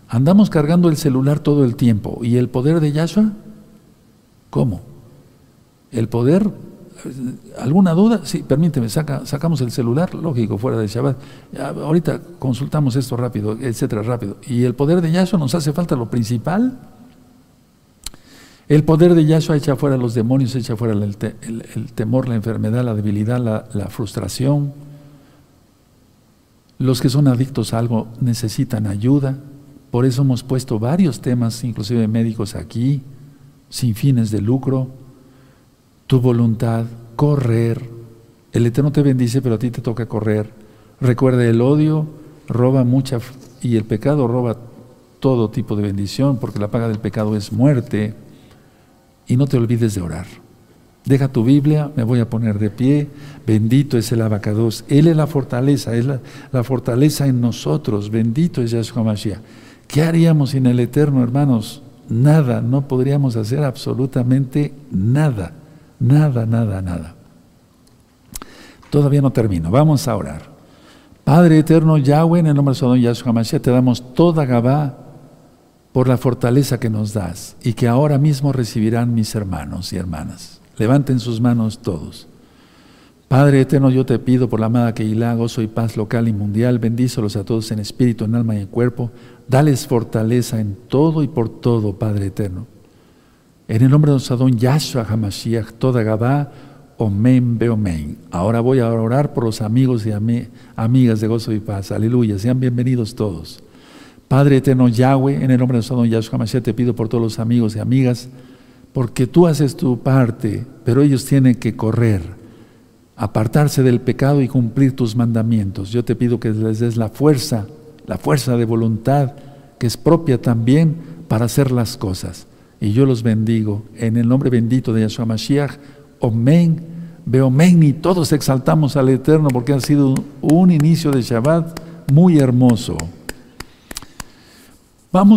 Andamos cargando el celular todo el tiempo. ¿Y el poder de Yahshua? ¿Cómo? El poder, ¿alguna duda? Sí, permíteme, saca, sacamos el celular, lógico, fuera de Shabbat. ahorita consultamos esto rápido, etcétera, rápido. ¿Y el poder de Yahshua nos hace falta lo principal? El poder de Yahshua echa fuera los demonios, echa fuera el, temor, la enfermedad, la debilidad, la, frustración. Los que son adictos a algo necesitan ayuda. Por eso hemos puesto varios temas, inclusive médicos aquí, sin fines de lucro. Tu voluntad, correr. El Eterno te bendice, pero a ti te toca correr. Recuerda, el odio roba mucha y el pecado roba todo tipo de bendición, porque la paga del pecado es muerte. Y no te olvides de orar. Deja tu Biblia, me voy a poner de pie. Bendito es el abacados. Él es la fortaleza, es la, fortaleza en nosotros. Bendito es Yahshua Mashiach. ¿Qué haríamos sin el Eterno, hermanos? Nada, no podríamos hacer absolutamente nada. Nada, nada, nada. Todavía no termino. Vamos a orar. Padre eterno Yahweh, en el nombre de Sodom Yahshua Mashiach, te damos toda Gabá por la fortaleza que nos das y que ahora mismo recibirán mis hermanos y hermanas. Levanten sus manos todos. Padre eterno, yo te pido por la amada Keilah, gozo y paz local y mundial, bendícelos a todos en espíritu, en alma y en cuerpo, dales fortaleza en todo y por todo, Padre eterno. En el nombre de Adón Yahshua HaMashiach, toda Gabá, Omen Beomen. Ahora voy a orar por los amigos y amigas de gozo y paz. Aleluya, sean bienvenidos todos. Padre eterno Yahweh, en el nombre de nuestro Yahshua Mashiach, te pido por todos los amigos y amigas, porque tú haces tu parte, pero ellos tienen que correr, apartarse del pecado y cumplir tus mandamientos. Yo te pido que les des la fuerza, la fuerza de voluntad que es propia también para hacer las cosas. Y yo los bendigo en el nombre bendito de Yahshua Mashiach. Omen, Beomen, y todos exaltamos al Eterno porque ha sido un inicio de Shabbat muy hermoso.